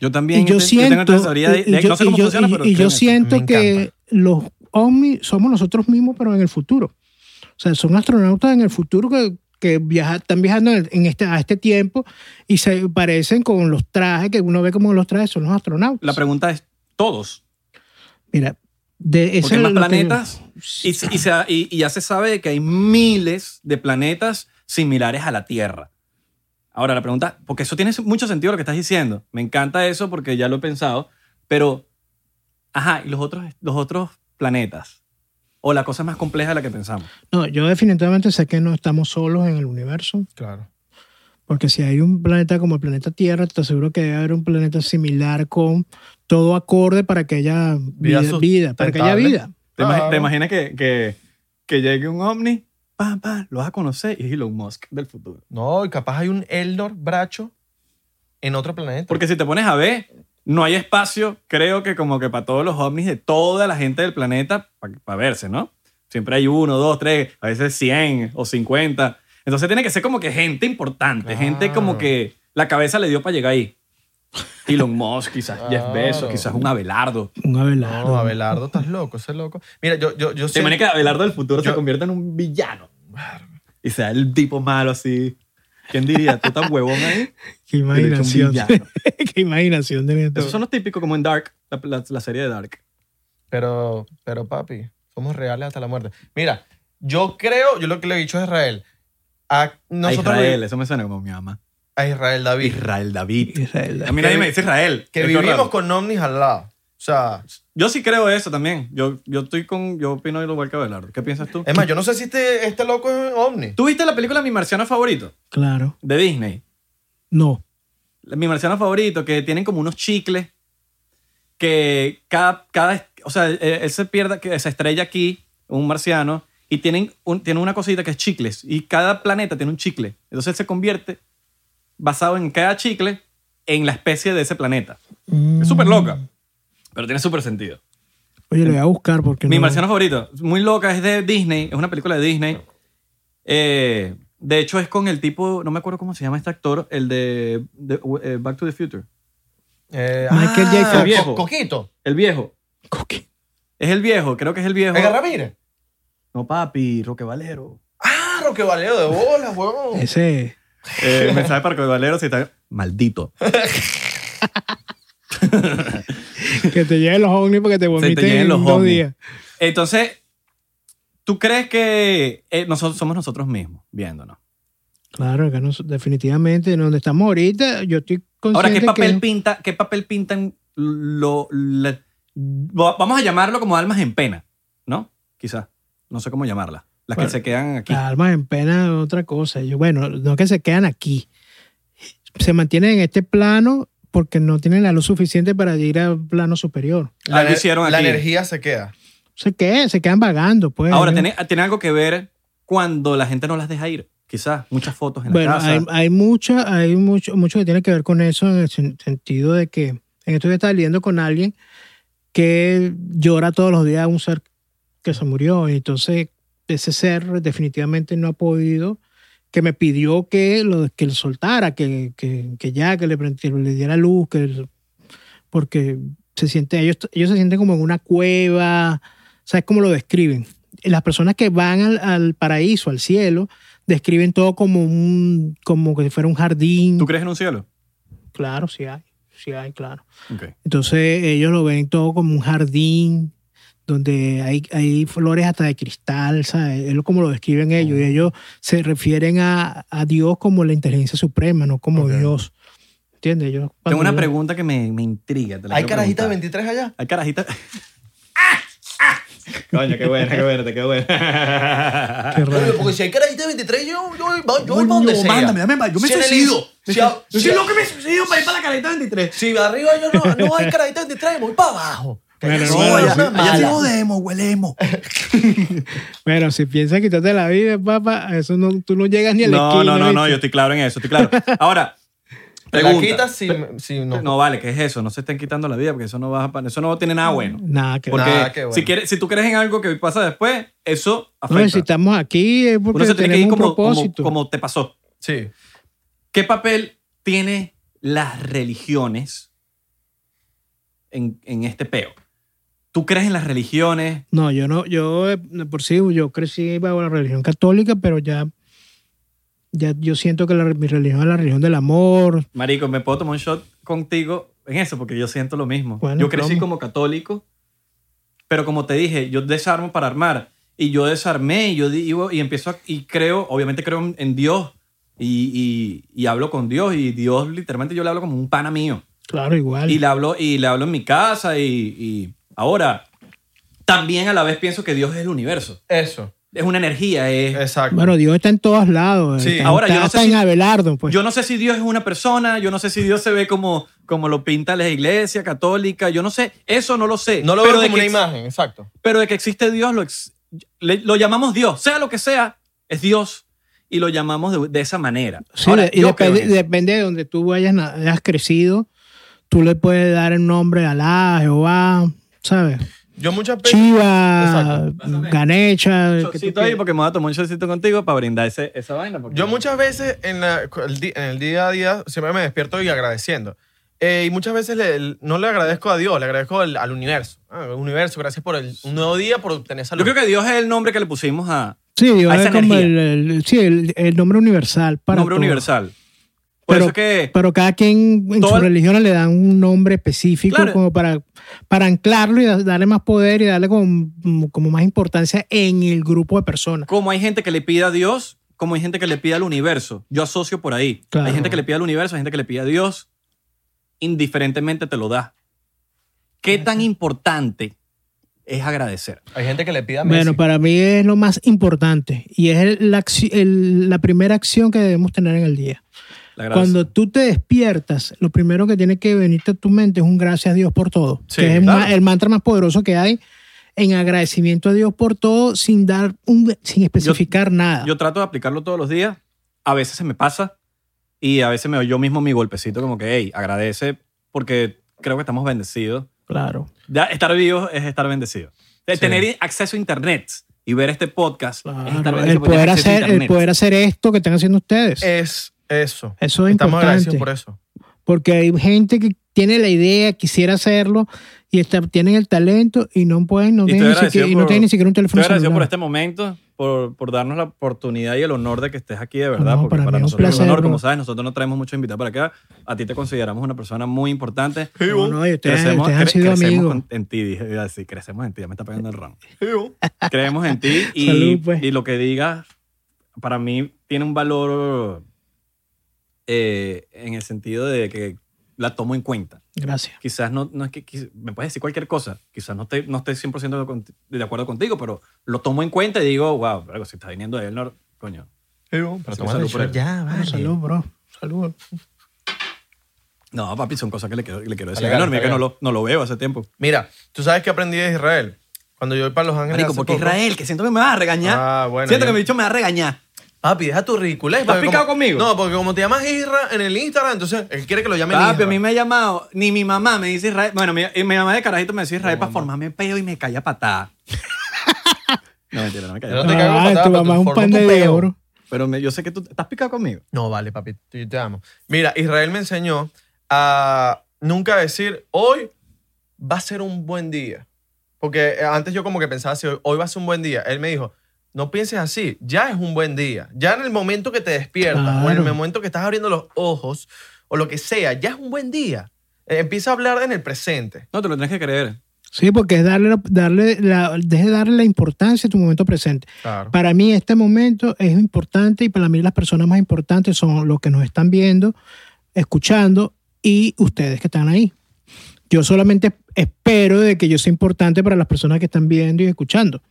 S1: Yo también
S3: Y yo siento, y- yo- siento que los ovnis somos nosotros mismos, pero en el futuro. O sea, son astronautas en el futuro que, que viaja- están viajando en este, a este tiempo y se parecen con los trajes que uno ve como los trajes son los astronautas.
S1: La pregunta es, ¿todos?
S3: Mira, de ese
S1: Porque hay más
S3: es lo que-
S1: planetas y, se- y se ha- y- y ya se sabe que hay miles de planetas similares a la Tierra. Ahora la pregunta, porque eso tiene mucho sentido lo que estás diciendo. Me encanta eso porque ya lo he pensado, pero, ajá, y los otros, los otros planetas? ¿O la cosa es más compleja de la que pensamos?
S3: No, yo definitivamente sé que no estamos solos en el universo,
S2: Claro.
S3: porque si hay un planeta como el planeta Tierra, te aseguro que debe haber un planeta similar con todo acorde para que haya
S2: Vida
S3: vida, vida, para que haya vida.
S1: ¿Te, imaginas que, que, que llegue un ovni? Pam, pam, lo vas a conocer y es Elon Musk del futuro.
S2: No, y capaz hay un Eldor Bracho en otro planeta.
S1: Porque si te pones a ver, no hay espacio, creo que como que para todos los ovnis de toda la gente del planeta para verse, ¿no? Siempre hay uno, dos, tres, a veces 100 o 50. Entonces tiene que ser como que gente importante, gente como que la cabeza le dio para llegar ahí. Elon Musk, quizás Jeff
S2: Claro.
S1: Bezos, quizás un Abelardo.
S3: Un Abelardo.
S2: No, Abelardo, estás loco, ese loco. Mira, yo, yo, yo
S1: ¿Te
S2: sé.
S1: imaginas que Abelardo del futuro se
S2: Yo-
S1: convierta en un villano? Y sea el tipo malo así. ¿Quién diría? Tú tan huevón ahí.
S3: Qué imaginación. Qué imaginación de esto.
S1: Esos son los típicos como en Dark, la, la- la serie de Dark.
S2: Pero, pero papi, somos reales hasta la muerte. Mira, yo creo, yo lo que le he dicho a Israel, a
S1: A
S2: nosotros
S1: Israel, eso me suena como mi mamá.
S2: a Israel David,
S1: Israel David.
S3: Israel.
S1: A mí nadie me dice Israel.
S2: que vivimos
S1: raro.
S2: con ovnis al lado. O sea,
S1: Yo sí creo eso también. Yo, yo estoy con. Yo opino igual que Abelardo. ¿Qué piensas tú?
S2: es más, yo no sé si este, este loco es ovni.
S1: ¿Tú viste la película Mi Marciano Favorito?
S3: Claro.
S1: De Disney.
S3: No.
S1: Mi Marciano Favorito, que tienen como unos chicles que cada. cada o sea, él, se pierde, que se estrella aquí, un marciano, y tienen, un, tienen una cosita que es chicles. Y cada planeta tiene un chicle. Entonces él se convierte, basado en cada chicle, en la especie de ese planeta. Es súper loca, pero tiene súper sentido.
S3: Oye, lo voy a buscar porque
S1: Mi
S3: no.
S1: marciano favorito, muy loca, es de Disney, es una película de Disney. Eh, de hecho, es con el tipo, no me acuerdo cómo se llama este actor, el de, de, eh, Back to the Future.
S2: Eh,
S3: Michael J.
S2: ah,
S3: Fox.
S2: Co-
S1: Viejo.
S2: Coquito.
S1: El viejo.
S3: Coqui.
S1: Es el viejo, creo que es el viejo.
S2: Edgar Ramírez.
S1: No, papi, Roque Valero.
S2: Ah, Roque Valero de bolas, huevón.
S3: Ese.
S1: Eh, mensaje para Roque Valero si está... Maldito.
S3: Que te lleven los ovnis porque te vomiten
S1: lleven
S3: en
S1: los
S3: dos
S1: ovnis.
S3: días.
S1: Entonces, ¿tú crees que eh, nosotros somos nosotros mismos viéndonos?
S3: Claro, que no, definitivamente, en donde estamos ahorita, yo estoy consciente
S1: Ahora, ¿qué papel
S3: que...
S1: pinta, qué papel pintan lo, la- vamos a llamarlo como almas en pena, ¿no? Quizás. No sé cómo llamarla. Las
S3: Bueno,
S1: que se quedan aquí.
S3: Las almas en pena es otra cosa. Yo, bueno, no que se quedan aquí. Se mantienen en este plano porque no tienen la luz suficiente para ir al plano superior.
S2: La, ener-
S1: hicieron
S2: la
S1: aquí.
S2: energía se queda.
S3: Se quedan, se quedan vagando, pues.
S1: Ahora, tiene, tiene algo que ver cuando la gente no las deja ir. Quizás muchas fotos en
S3: Bueno,
S1: la casa.
S3: hay, hay, mucha, hay mucho, mucho que tiene que ver con eso en el sen- sentido de que en esto yo estaba leyendo con alguien que llora todos los días a un ser que se murió. Y entonces ese ser definitivamente no ha podido, que me pidió que lo que lo soltara, que, que, que ya, que le, que le diera luz, que porque se siente, ellos, ellos se sienten como en una cueva, ¿sabes cómo lo describen? Las personas que van al, al paraíso, al cielo, describen todo como un, como que si fuera un jardín.
S1: ¿Tú crees en un cielo?
S3: Claro, sí hay, sí hay, claro.
S1: Ok.
S3: Entonces ellos lo ven todo como un jardín donde hay, hay flores hasta de cristal, ¿sabes? Es como lo describen ellos. Y ellos se refieren a, a Dios como la inteligencia suprema, no como. Dios. ¿Entiendes? Yo,
S1: Tengo una
S3: yo-
S1: pregunta que me, me intriga. te la
S2: ¿Hay carajitas
S1: preguntar.
S2: 23 allá?
S1: Hay carajitas. Coño, qué buena, qué buena, qué buena.
S3: Qué raro.
S2: Porque si hay carajitas 23, yo, yo, voy- yo voy para donde sea.
S1: mándame, dame, yo me
S2: Si en el-
S1: suicido.
S2: Si,
S1: Yo
S2: si-
S1: soy loco que me suicido para ir para la carajita 23.
S2: si arriba yo no, no hay carajitas 23, voy para abajo.
S3: Bueno, no,
S2: sí,
S3: allá-
S1: sí huelemos.
S3: Bueno, si piensas quitarte la vida, papá, eso no, tú no llegas ni a la
S1: No,
S3: esquina.
S1: no, no, no, yo estoy claro en eso, estoy claro. Ahora,
S2: Te la
S1: pregunta.
S2: quitas si, si no.
S1: No, vale, ¿qué es eso? No se estén quitando la vida porque eso no, va a, eso no tiene nada bueno.
S3: Nada que
S1: Porque
S2: Nada que bueno.
S1: si, quieres, si tú crees en algo que pasa después, eso
S3: No, y si
S1: afecta.
S3: estamos aquí es porque
S1: Uno se tiene que ir como, como,
S3: propósito.
S1: como te pasó.
S2: Sí.
S1: ¿Qué papel tiene las religiones en, en este peo? ¿Tú crees en las religiones?
S3: No, yo no, yo eh, por sí, yo crecí bajo la religión católica, pero ya, ya yo siento que la- mi religión es la religión del amor.
S1: Marico, ¿me puedo tomar un shot contigo en eso? Porque yo siento lo mismo.
S3: Bueno,
S1: yo crecí
S3: plomo.
S1: como católico, pero como te dije, yo desarmo para armar. Y yo desarmé y yo digo, y empiezo a- y creo, obviamente creo en, en Dios. Y, y- y hablo con Dios. Y Dios, literalmente, yo le hablo como un pana mío.
S3: Claro, igual.
S1: Y le hablo, y le hablo en mi casa. Y, y ahora, también a la vez pienso que Dios es el universo.
S2: Eso.
S1: Es una energía, es...
S2: Exacto.
S3: Bueno, Dios está en todos lados.
S2: Sí,
S3: está,
S1: ahora yo
S3: está
S1: no sé
S3: hasta
S1: si-
S3: en Abelardo, pues.
S1: Yo no sé si Dios es una persona, yo no sé si Dios se ve como, como lo pinta la iglesia católica, yo no sé, eso no lo sé.
S2: no lo
S1: pero
S2: veo
S1: de
S2: como una imagen, exacto.
S1: Pero de que existe Dios, lo, ex- le- lo llamamos Dios, sea lo que sea, es Dios y lo llamamos de, de esa manera.
S3: Sí,
S1: Ahora,
S3: y
S1: yo
S3: depende, depende de donde tú hayas, hayas crecido, tú le puedes dar el nombre de Alá, Jehová, ¿sabes?
S2: Yo muchas veces.
S3: Chiva,
S2: Exacto.
S3: Ganecha. que tú
S1: Chocito ahí porque me voy a tomar un chocito contigo para brindar ese- esa vaina. porque-
S2: Yo muchas veces en, la- el, di- en el día a día siempre me despierto y agradeciendo. Eh, y muchas veces le- no le agradezco a Dios, le agradezco al, al universo. Ah, universo, gracias por el, un nuevo día, por tener salud.
S1: Yo creo que Dios es el nombre que le pusimos a
S3: Sí, Dios
S1: a esa
S3: es como el,
S1: energía.
S3: el- sí, el, el nombre universal para
S1: nombre
S3: todo.
S1: universal. Por
S3: Pero,
S1: eso que
S3: pero cada quien en
S1: Todo
S3: su
S1: el-
S3: religión le dan un nombre específico
S1: Claro.
S3: como para, para anclarlo y da- darle más poder y darle como, como más importancia en el grupo de personas.
S1: como hay gente que le pide a Dios, como hay gente que le pide al universo. Yo asocio por ahí.
S3: Claro.
S1: Hay gente que le pide al universo, hay gente que le pide a Dios. Indiferentemente te lo da. ¿Qué tan importante es agradecer?
S2: Hay gente que le pide a Messi.
S3: Bueno, para mí es lo más importante y es el- la, el- la primera acción que debemos tener en el día. Cuando tú te despiertas, lo primero que tiene que venirte a tu mente es un gracias a Dios por todo.
S1: Sí,
S3: que es
S1: claro.
S3: el mantra más poderoso que hay en agradecimiento a Dios por todo sin dar un, sin especificar nada.
S1: Yo trato de aplicarlo todos los días. A veces se me pasa y a veces me doy yo mismo mi golpecito como que, hey, agradece porque creo que estamos bendecidos.
S3: claro.
S1: Ya, estar vivo es estar bendecido. De
S2: Sí.
S1: Tener acceso a internet y ver este podcast es estar
S3: claro.
S1: bendecido
S3: El, poder hacer, el poder hacer esto que están haciendo ustedes.
S2: Es eso.
S3: Eso es
S2: Estamos agradecidos
S3: importante.
S2: por eso.
S3: Porque hay gente que tiene la idea, quisiera hacerlo y está, tienen el talento y no pueden, no
S1: Y
S3: tienen, ni siquiera,
S1: agradecido
S3: y no
S1: por-
S3: tienen ni siquiera un teléfono
S1: Estoy agradecido
S3: celular.
S1: por este momento, por, por darnos la oportunidad y el honor de que estés aquí de verdad,
S3: No,
S1: porque
S3: para
S1: para,
S3: mí es un
S1: nosotros es un
S3: placer,
S1: honor,
S3: bro.
S1: como sabes, nosotros no traemos muchos invitados para acá. A ti te consideramos una persona muy importante.
S3: No, no, y ustedes,
S1: Crecemos,
S3: ustedes han
S1: cre-
S3: sido
S1: crecemos
S3: amigos.
S1: en ti, dije, iba a decir, crecemos en ti, ya me está pegando el ron. Creemos en ti y,
S3: Salud, pues.
S1: y lo que digas, para mí, tiene un valor eh, en el sentido de que la tomo en cuenta.
S3: Gracias.
S1: Quizás no, no es que quiz- me puedes decir cualquier cosa, quizás no esté, no esté 100% de, acuerdo contigo, pero lo tomo en cuenta y digo, wow, algo si está viniendo de él, no, coño.
S2: Pero
S1: Sí,
S2: toma
S1: salud por él.
S2: ya,
S3: Bueno, salud, bro. Salud.
S1: No, papi, son cosas que le quiero, le quiero decir
S2: Legal,
S1: Enorme, que no lo, no lo veo hace tiempo.
S2: Mira, tú sabes que aprendí de Israel. Cuando yo voy para Los Ángeles.
S1: Marico, porque
S2: poco-
S1: Israel, que siento que me vas a regañar.
S2: Ah, bueno,
S1: siento
S2: yo-
S1: que mi bicho me va a regañar.
S2: Papi, deja tu ridiculez.
S1: ¿Estás
S2: porque
S1: picado
S2: como-
S1: conmigo?
S2: No, porque como te llamas Isra en el Instagram, entonces él quiere que lo llamen
S1: Papi,
S2: Isra.
S1: a mí me ha llamado, ni mi mamá me dice Israel. Bueno, mi, y mi mamá de carajito me decía Israel para formarme peo y me caía patada. no, mentira, no me patada.
S2: te caigo
S3: Ah,
S2: patada,
S3: tu
S2: pero
S3: mamá es un
S2: formo
S3: pan
S2: tu
S3: de
S2: peo.
S3: Bro.
S1: Pero me- yo sé que tú estás picado conmigo.
S2: No, vale, papi, yo te amo. Mira, Israel me enseñó a nunca decir, hoy va a ser un buen día. Porque antes yo como que pensaba, si hoy, hoy va a ser un buen día. Él me dijo, no pienses así, ya es un buen día. Ya en el momento que te despiertas o en el momento que estás abriendo los ojos o lo que sea, ya es un buen día. Eh, empieza a hablar en el presente.
S1: No, te lo tienes que creer.
S3: Sí, porque es darle, darle la, deje de darle la importancia a tu momento presente.
S2: Claro.
S3: Para mí este momento es importante y para mí las personas más importantes son los que nos están viendo, escuchando y ustedes que están ahí. Yo solamente espero de que yo sea importante para las personas que están viendo y escuchando.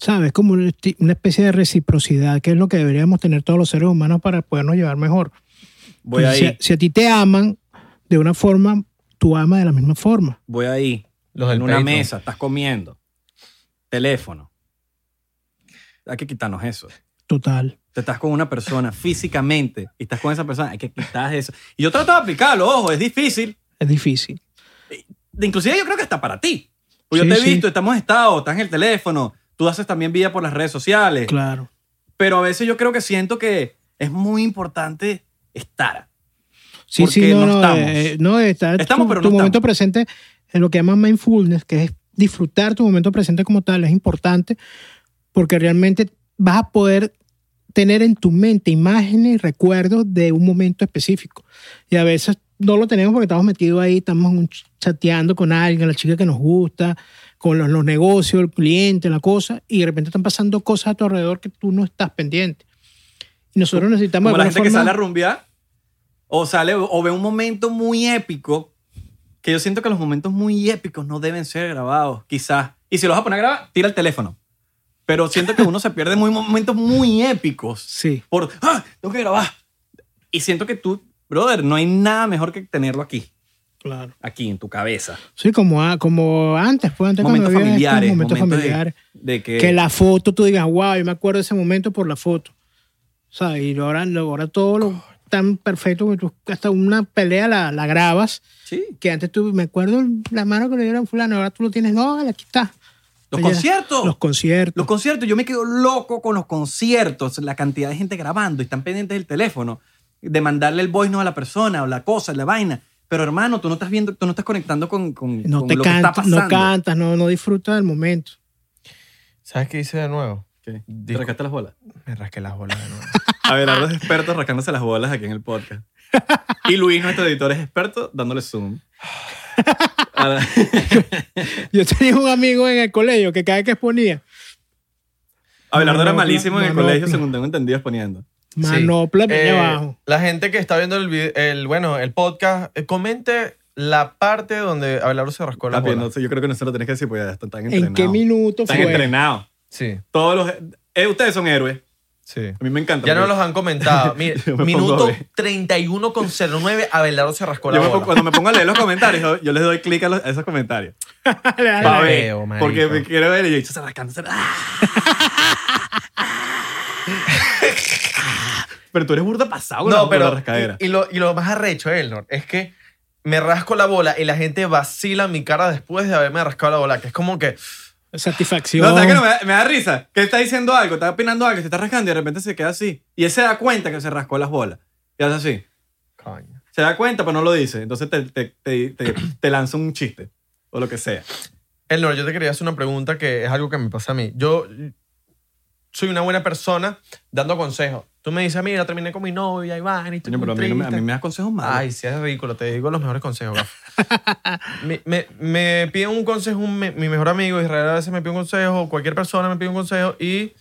S3: ¿Sabes? Como una especie de reciprocidad, que es lo que deberíamos tener todos los seres humanos para podernos llevar mejor.
S1: Voy ahí,
S3: Si, si a ti te aman de una forma, tú amas de la misma forma.
S1: voy ahí.
S2: Los
S1: en una
S2: Patreon.
S1: mesa, estás comiendo. Teléfono. Hay que quitarnos eso.
S3: Total.
S1: Te estás con una persona físicamente y estás con esa persona, hay que quitar eso. Y yo trato de aplicarlo, ojo, es difícil.
S3: Es difícil.
S1: Inclusive yo creo que hasta para ti. Pues yo
S3: Sí,
S1: te he
S3: sí.
S1: visto, estamos estado, estás en el teléfono, tú haces también vida por las redes sociales.
S3: Claro.
S1: Pero a veces yo creo que siento que es muy importante estar.
S3: Sí,
S1: Porque
S3: sí, no,
S1: no estamos.
S3: eh, no, estar
S1: Estamos,
S3: tu,
S1: pero
S3: tu
S1: no
S3: momento
S1: estamos.
S3: presente en lo que llaman mindfulness, que es disfrutar tu momento presente como tal, es importante porque realmente vas a poder tener en tu mente imágenes y recuerdos de un momento específico. Y a veces no lo tenemos porque estamos metidos ahí, estamos chateando con alguien, la chica que nos gusta, con los, los negocios, el cliente, la cosa, y de repente están pasando cosas a tu alrededor que tú no estás pendiente. Y nosotros necesitamos
S1: Como la gente que
S3: forma-
S1: sale a rumbear o sale o ve un momento muy épico, que yo siento que los momentos muy épicos no deben ser grabados. Quizás Y si lo vas a poner a grabar, tira el teléfono. Pero siento que uno se pierde muy momentos muy épicos
S3: Sí.
S1: por, ¡ah! Tengo que grabar. Y siento que tú, brother, no hay nada mejor que tenerlo aquí,
S3: Claro.
S1: aquí en tu cabeza.
S3: Sí, como, a- como antes, pues antes
S1: Momentos
S3: cuando estos
S1: familiares,
S3: momentos familiares.
S1: De, que,
S3: Que la foto tú digas, wow, yo me acuerdo de ese momento por la foto. O sea, y ahora, ahora todo lo tan perfecto que tú hasta una pelea la, la grabas.
S1: Sí.
S3: Que antes tú, me acuerdo la mano que le dieron a fulano, ahora tú lo tienes, no, aquí está.
S1: Los
S3: Oye,
S1: conciertos.
S3: Los conciertos.
S1: Los conciertos, yo me quedo loco con los conciertos, la cantidad de gente grabando y están pendientes del teléfono, de mandarle el voice note a la persona o la cosa, la vaina. Pero hermano, tú no estás viendo, tú no estás conectando con, con,
S3: no
S1: con
S3: te
S1: lo que está
S3: cantas, no
S1: pasando.
S3: cantas, no, no disfrutas del momento.
S2: ¿Sabes qué hice de nuevo?
S1: ¿Qué? ¿Te
S2: Disco-
S1: rascaste las bolas?
S2: Me rasqué las bolas de nuevo.
S1: Abelardo es experto rascándose las bolas aquí en el podcast. Y Luis, nuestro editor, es experto dándole zoom.
S3: Yo tenía un amigo en el colegio que cada vez que exponía,
S1: Abelardo era malísimo en el colegio, según tengo entendido, exponiendo.
S3: Manopla
S2: Sí. Eh,
S3: abajo.
S2: La gente que está viendo el, el bueno, el podcast, eh, comente la parte donde Abelardo se rascó la
S1: Papi,
S2: bola.
S1: no sé, yo creo que no se lo tenés que decir porque ya están tan
S3: ¿En
S1: entrenados.
S3: qué minuto
S1: Están
S3: fue?
S1: entrenados.
S2: Sí,
S1: Todos los... eh, ustedes son héroes.
S2: sí.
S1: A mí me encanta.
S2: Ya no los han comentado. Mire, minuto
S1: a ver.
S2: 31 con 09, Abelardo se rascó la
S1: Yo me
S2: bola.
S1: pongo- cuando me pongo a leer los comentarios, yo, les doy clic a, los- a esos comentarios.
S3: Dale, dale.
S1: Pa' ver, porque me quiero ver y yo he dicho, se rascando, se ¡Ah! Pero tú eres burda pasado con la-
S2: No,
S1: con
S2: pero.
S1: la rascadera.
S2: Y, y lo, y lo más arrecho, Elnor, es que me rasco la bola y la gente vacila mi cara después de haberme rascado la bola, que es como que.
S3: Satisfacción.
S1: No, ¿sabes qué? No, me, da, me da risa. Que está diciendo algo, está opinando algo, se está rascando y de repente se queda así. Y él se da cuenta que se rascó las bolas. Y hace así.
S2: Coño.
S1: Se da cuenta, pero no lo dice. Entonces te, te, te, te- te lanza un chiste. O lo que sea.
S2: Elnor, yo te quería hacer una pregunta que es algo que me pasa a mí. Yo soy una buena persona dando consejos. Tú me dices, mira, terminé con mi novia, Iván, y estoy
S1: Coño, pero a mí, no me- a
S2: triste".
S1: mí me das consejos malos.
S2: Ay, sí, es ridículo. Te digo los mejores consejos, gafo. me, me, me piden un consejo, un mi mejor amigo, Israel a veces me pide un consejo, cualquier persona me pide un consejo y...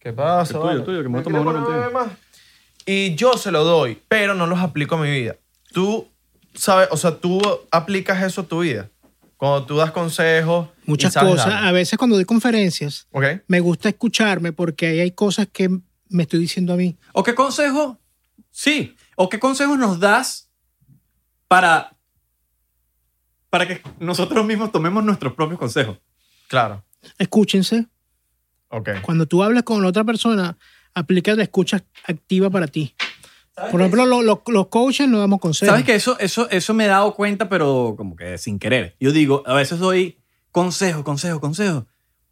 S2: ¿Qué pasa?
S1: El tuyo,
S2: vale?
S1: tuyo, que me voy a
S2: ¿Me
S1: tomar uno contigo.
S2: Y yo se lo doy, pero no los aplico a mi vida. Tú sabes, o sea, tú aplicas eso a tu vida. Cuando tú das consejos... y
S3: Muchas
S2: sabes
S3: cosas. A veces cuando doy conferencias, me gusta escucharme porque ahí hay cosas que me estoy diciendo a mí.
S1: ¿O qué consejo? Sí. ¿O qué consejos nos das para, para que nosotros mismos tomemos nuestros propios consejos?
S2: Claro.
S3: Escúchense.
S2: Ok.
S3: Cuando tú hablas con otra persona, aplica la escucha activa para ti. Por ejemplo, lo- lo- los coaches no damos consejos.
S1: ¿Sabes que eso, eso, eso me he dado cuenta, pero como que sin querer? Yo digo, a veces doy consejos, consejos, consejos.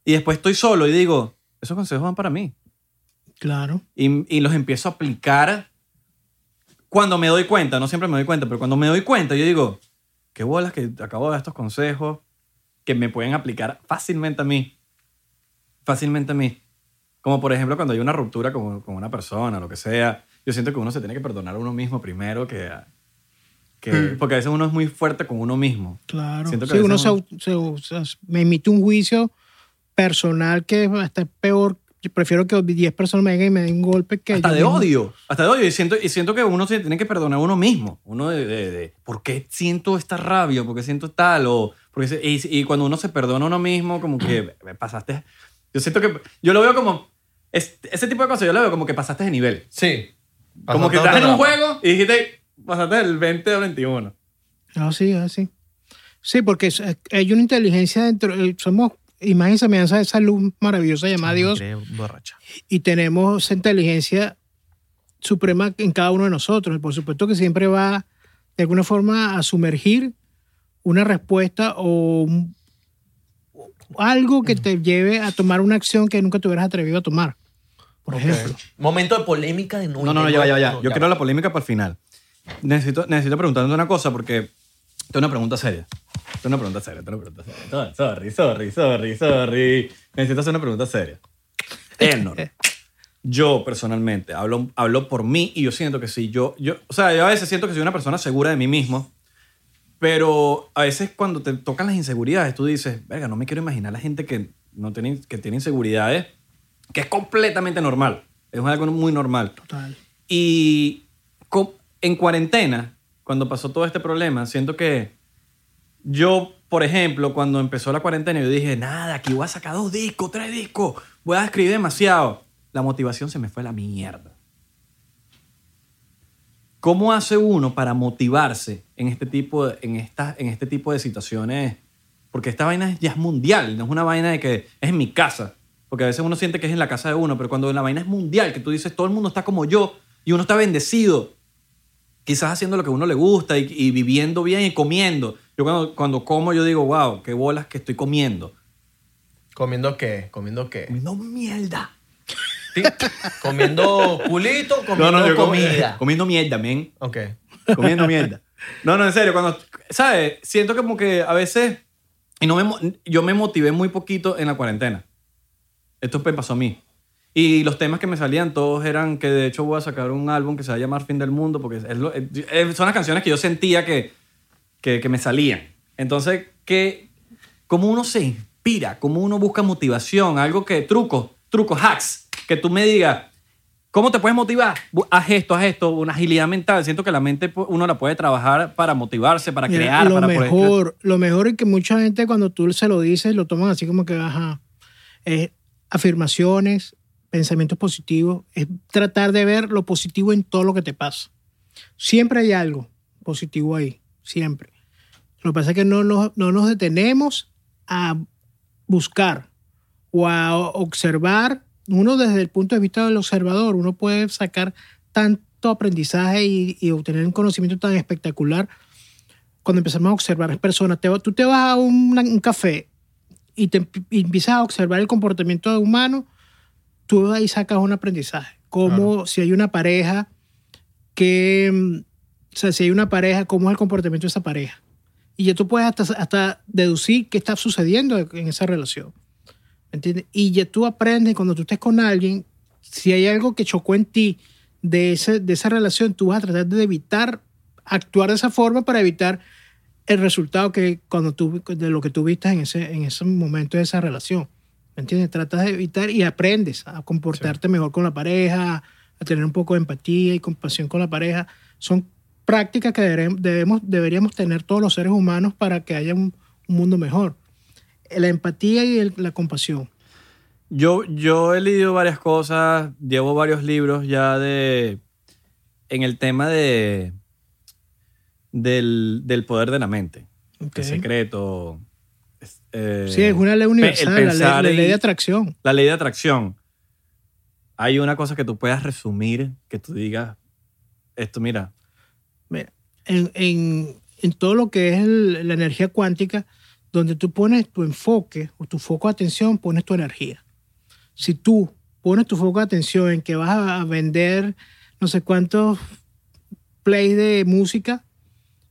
S1: Y después estoy solo y digo, esos consejos van para mí.
S3: Claro.
S1: Y, y los empiezo a aplicar cuando me doy cuenta. No siempre me doy cuenta, pero cuando me doy cuenta, yo digo, qué bolas que acabo de dar estos consejos que me pueden aplicar fácilmente a mí. Fácilmente a mí. Como por ejemplo cuando hay una ruptura con, con una persona, lo que sea. Yo siento que uno se tiene que perdonar a uno mismo primero que... que Porque a veces uno es muy fuerte con uno mismo.
S3: Claro.
S1: Siento que
S3: Sí, uno se, se- se- me emite un juicio personal que hasta es peor. Yo prefiero que 10 personas me vengan y me den un golpe que
S1: hasta
S3: yo
S1: de
S3: mismo.
S1: odio, hasta de odio. Y siento, y siento que uno se tiene que perdonar a uno mismo. Uno de, de- de, ¿por qué siento esta rabia? ¿Por qué siento tal? O, porque se- y, y cuando uno se perdona a uno mismo, como que me pasaste... Yo siento que... Yo lo veo como... es- ese tipo de cosas yo lo veo como que pasaste de nivel.
S2: Sí.
S1: Como que
S2: Pasaste
S1: estás en un juego y dijiste, pasaste del 20 al 21.
S3: No, sí, así. Sí, porque hay una inteligencia dentro. eh, Somos imagen y semejanza de esa luz maravillosa llamada Dios
S2: Creo, borracha.
S3: y tenemos esa inteligencia suprema en cada uno de nosotros. Y por supuesto que siempre va de alguna forma a sumergir una respuesta o un- algo que te lleve a tomar una acción que nunca te hubieras atrevido a tomar. Por
S2: Ok.
S3: ejemplo.
S2: Momento de polémica de nuevo.
S1: No, no, no, ya, va, ya, va, ya. Yo quiero la polémica para el final. Necesito, necesito preguntarte una cosa porque tengo una pregunta seria. Tengo una pregunta seria, tengo una pregunta seria. Sorry, sorry, sorry, sorry. Necesito hacer una pregunta seria. Elnor, yo personalmente hablo, hablo por mí y yo siento que sí. Yo, yo, o sea, yo a veces siento que soy una persona segura de mí mismo, pero a veces cuando te tocan las inseguridades, tú dices, verga, no me quiero imaginar la gente que, no tiene, que tiene inseguridades, que es completamente normal. Es algo muy normal.
S3: Total.
S1: Y en cuarentena, cuando pasó todo este problema, siento que Yo, por ejemplo, cuando empezó la cuarentena, yo dije, nada, aquí voy a sacar dos discos, tres discos, voy a escribir demasiado. La motivación se me fue a la mierda. ¿Cómo hace uno para motivarse en este tipo de, en esta- en este tipo de situaciones? Porque esta vaina ya es mundial, no es una vaina de que es en mi casa. Porque a veces uno siente que es en la casa de uno, pero cuando la vaina es mundial, que tú dices, todo el mundo está como yo y uno está bendecido, quizás haciendo lo que a uno le gusta y, y viviendo bien y comiendo. Yo cuando, cuando como, yo digo, wow, qué bolas que estoy comiendo.
S2: ¿Comiendo qué? ¿Comiendo qué?
S1: Comiendo mierda.
S2: Sí. ¿Comiendo culito? ¿Comiendo
S1: yo como-
S2: comida?
S1: comiendo mierda, men.
S2: Ok.
S1: comiendo mierda. No, no, en serio, cuando, ¿sabes? Siento como que a veces, y no me, yo me motivé muy poquito en la cuarentena. Esto me pasó a mí. Y los temas que me salían todos eran que de hecho voy a sacar un álbum que se va a llamar Fin del Mundo, porque es lo- eh, son las canciones que yo sentía que, que, que me salían. Entonces, que, ¿cómo uno se inspira? ¿Cómo uno busca motivación? Algo que, trucos, trucos, hacks, que tú me digas, ¿Cómo te puedes motivar? Haz esto, haz esto, una agilidad mental. Siento que la mente pu- uno la puede trabajar para motivarse, para
S3: Mira,
S1: crear,
S3: lo
S1: para poder-
S3: mejor, lo mejor es que mucha gente cuando tú se lo dices lo toman así como que, ajá, es afirmaciones, pensamientos positivos, es tratar de ver lo positivo en todo lo que te pasa. Siempre hay algo positivo ahí, siempre. Lo que pasa es que no nos, no nos detenemos a buscar o a observar. Uno desde el punto de vista del observador, uno puede sacar tanto aprendizaje y, y obtener un conocimiento tan espectacular cuando empezamos a observar personas. Te, tú te vas a un, un café y, te, y empiezas a observar el comportamiento humano, tú ahí sacas un aprendizaje. Como si hay una pareja que, mm, o sea, si hay una pareja, cómo es el comportamiento de esa pareja. Y ya tú puedes hasta, hasta deducir qué está sucediendo en esa relación. ¿Me entiendes? Y ya tú aprendes cuando tú estés con alguien, si hay algo que chocó en ti de, ese, de esa relación, tú vas a tratar de evitar actuar de esa forma para evitar el resultado que cuando tú, de lo que tú viste en ese, en ese momento de esa relación. ¿Me entiendes? Tratas de evitar y aprendes a comportarte mejor con la pareja, a tener un poco de empatía y compasión con la pareja. Son prácticas que debemos, deberíamos tener todos los seres humanos para que haya un, un mundo mejor. La empatía y el- la compasión.
S1: Yo, yo he leído varias cosas, llevo varios libros ya de. en el tema de. del, del poder de la mente.
S3: Ok.
S1: El secreto. eh,
S3: Sí, es una ley universal, la ley, la ley de atracción.
S1: La ley de atracción. Hay una cosa que tú puedas resumir, que tú digas, esto Mira,
S3: en, en- en todo lo que es el- la energía cuántica, donde tú pones tu enfoque o tu foco de atención, pones tu energía. Si tú pones tu foco de atención en que vas a vender no sé cuántos plays de música,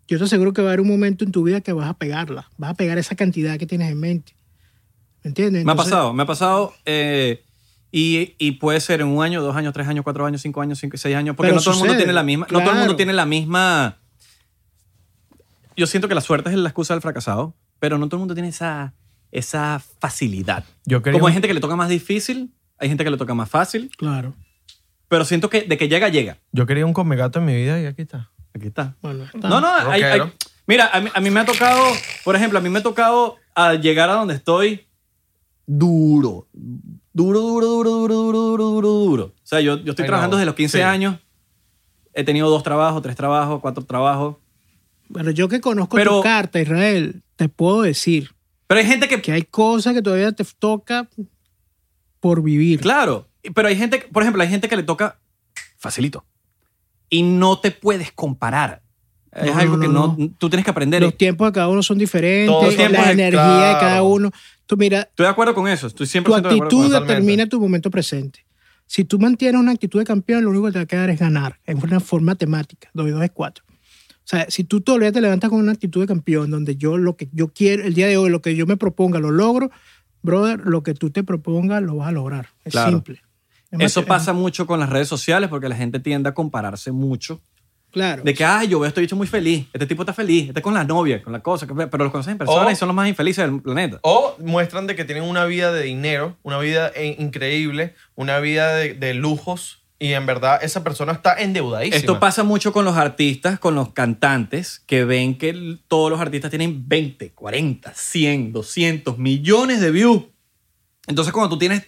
S3: yo te aseguro que va a haber un momento en tu vida que vas a pegarla, vas a pegar esa cantidad que tienes en mente. ¿Me entiendes?
S1: Me ha
S3: Entonces,
S1: pasado, me ha pasado. eh, y, y puede ser en un año, dos años, tres años, cuatro años, cinco años, cinco, seis años, porque
S3: Pero
S1: no todo el mundo tiene la misma. No todo el mundo tiene la misma. Yo siento que la suerte es la excusa del fracasado, pero no todo el mundo tiene esa, esa facilidad.
S2: Yo quería
S1: Como hay gente que le toca más difícil, hay gente que le toca más fácil,
S3: Claro.
S1: pero siento que de que llega, llega.
S2: Yo quería un comegato en mi vida y aquí está.
S1: Aquí está.
S3: Bueno, está.
S1: No, no, hay- hay- mira, a mí, a mí me ha tocado, por ejemplo, a mí me ha tocado al llegar a donde estoy duro. Duro, duro, duro, duro, duro, duro, duro, duro. O sea, yo, yo estoy
S2: I
S1: trabajando
S2: know.
S1: desde los 15
S2: Sí.
S1: años. He tenido dos trabajos, tres trabajos, cuatro trabajos.
S3: Bueno, yo que conozco
S1: Pero-
S3: tu carta, Israel, te puedo decir
S1: Pero hay gente que,
S3: que hay cosas que todavía te toca por vivir.
S1: claro, pero hay gente, por ejemplo, hay gente que le toca facilito. Y no te puedes comparar. Es
S3: No,
S1: algo
S3: no,
S1: que
S3: no,
S1: no, tú tienes que aprender.
S3: Los tiempos de cada uno son diferentes,
S2: Todos los tiempos
S3: la
S2: de-
S3: energía de cada
S2: claro.
S3: uno. Tú mira,
S1: Estoy de acuerdo con eso. Estoy 100%
S3: tu
S1: de
S3: actitud.
S2: Totalmente.
S3: determina tu momento presente. Si tú mantienes una actitud de campeón, lo único que te va a quedar es ganar. Es una forma temática. 2 y 2 es 4. O sea, si tú todavía te levantas con una actitud de campeón, donde yo lo que yo quiero, el día de hoy, lo que yo me proponga, lo logro, brother, lo que tú te propongas, lo vas a lograr. Es
S1: Claro.
S3: simple. Es más-
S1: Eso
S3: es-
S1: pasa mucho con las redes sociales porque la gente tiende a compararse mucho.
S3: Claro.
S1: De que, ay, yo veo a este bicho muy feliz. Este tipo está feliz. Este con la novia, con la cosa. Pero los conoces en persona
S2: O-
S1: y son los más infelices del planeta.
S2: O muestran de que tienen una vida de dinero, una vida eh, increíble, una vida de, de lujos y en verdad esa persona está endeudadísima.
S1: Esto pasa mucho con los artistas, con los cantantes, que ven que todos los artistas tienen 20, 40, 100, 200 millones de views. Entonces, cuando tú tienes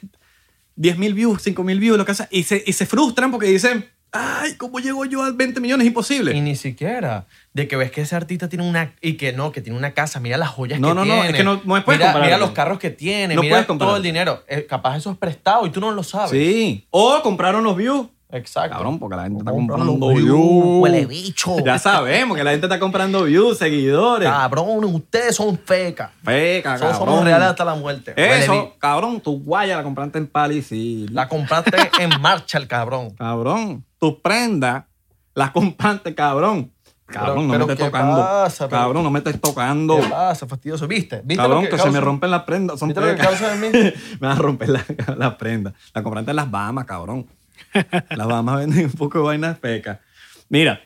S1: 10 mil views, 5 mil views, lo que sea, y se, y se frustran porque dicen, ay, ¿cómo llego yo a 20 millones? Imposible.
S2: Y ni siquiera. De que ves que ese artista tiene una. Y que no, que tiene una casa. Mira las joyas
S1: No,
S2: que
S1: no, no,
S2: tiene.
S1: es que no- no puedes
S2: mira, los carros que tiene.
S1: No
S2: mira
S1: puedes
S2: todo el dinero. Eh, capaz eso es prestado y tú no lo sabes.
S1: Sí. O compraron los views.
S2: Exacto.
S1: Cabrón, porque la gente está comprando
S2: los
S1: views.
S2: views, huele bicho.
S1: Ya sabemos que la gente está comprando views, seguidores.
S2: Cabrón, ustedes son fecas.
S1: Feca,
S2: Nosotros
S1: cabrón.
S2: somos reales hasta la muerte.
S1: Eso, cabrón, tu guaya la compraste en Palicil.
S2: La compraste en marcha el cabrón.
S1: Cabrón, tus prendas las compraste, cabrón. Cabrón,
S2: Pero-
S1: no
S2: pero
S1: me estés
S2: ¿qué
S1: tocando.
S2: pasa? Pero-
S1: cabrón, no me estés tocando.
S2: ¿Qué pasa, fastidioso? ¿Viste? ¿Viste
S1: Cabrón, que, se me rompen las prendas. Son
S2: ¿Viste lo que causa de mí?
S1: me van a romper las la prendas. La compraste en las Bahamas, cabrón. Las Bahamas venden un poco de vainas fecas. Mira,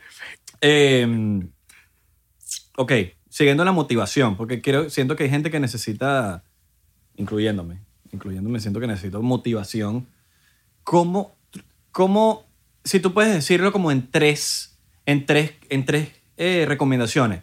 S1: eh, ok, siguiendo la motivación, porque quiero, siento que hay gente que necesita, incluyéndome, incluyéndome, siento que necesito motivación. ¿Cómo, cómo si tú puedes decirlo como en tres, en tres, en tres eh, recomendaciones?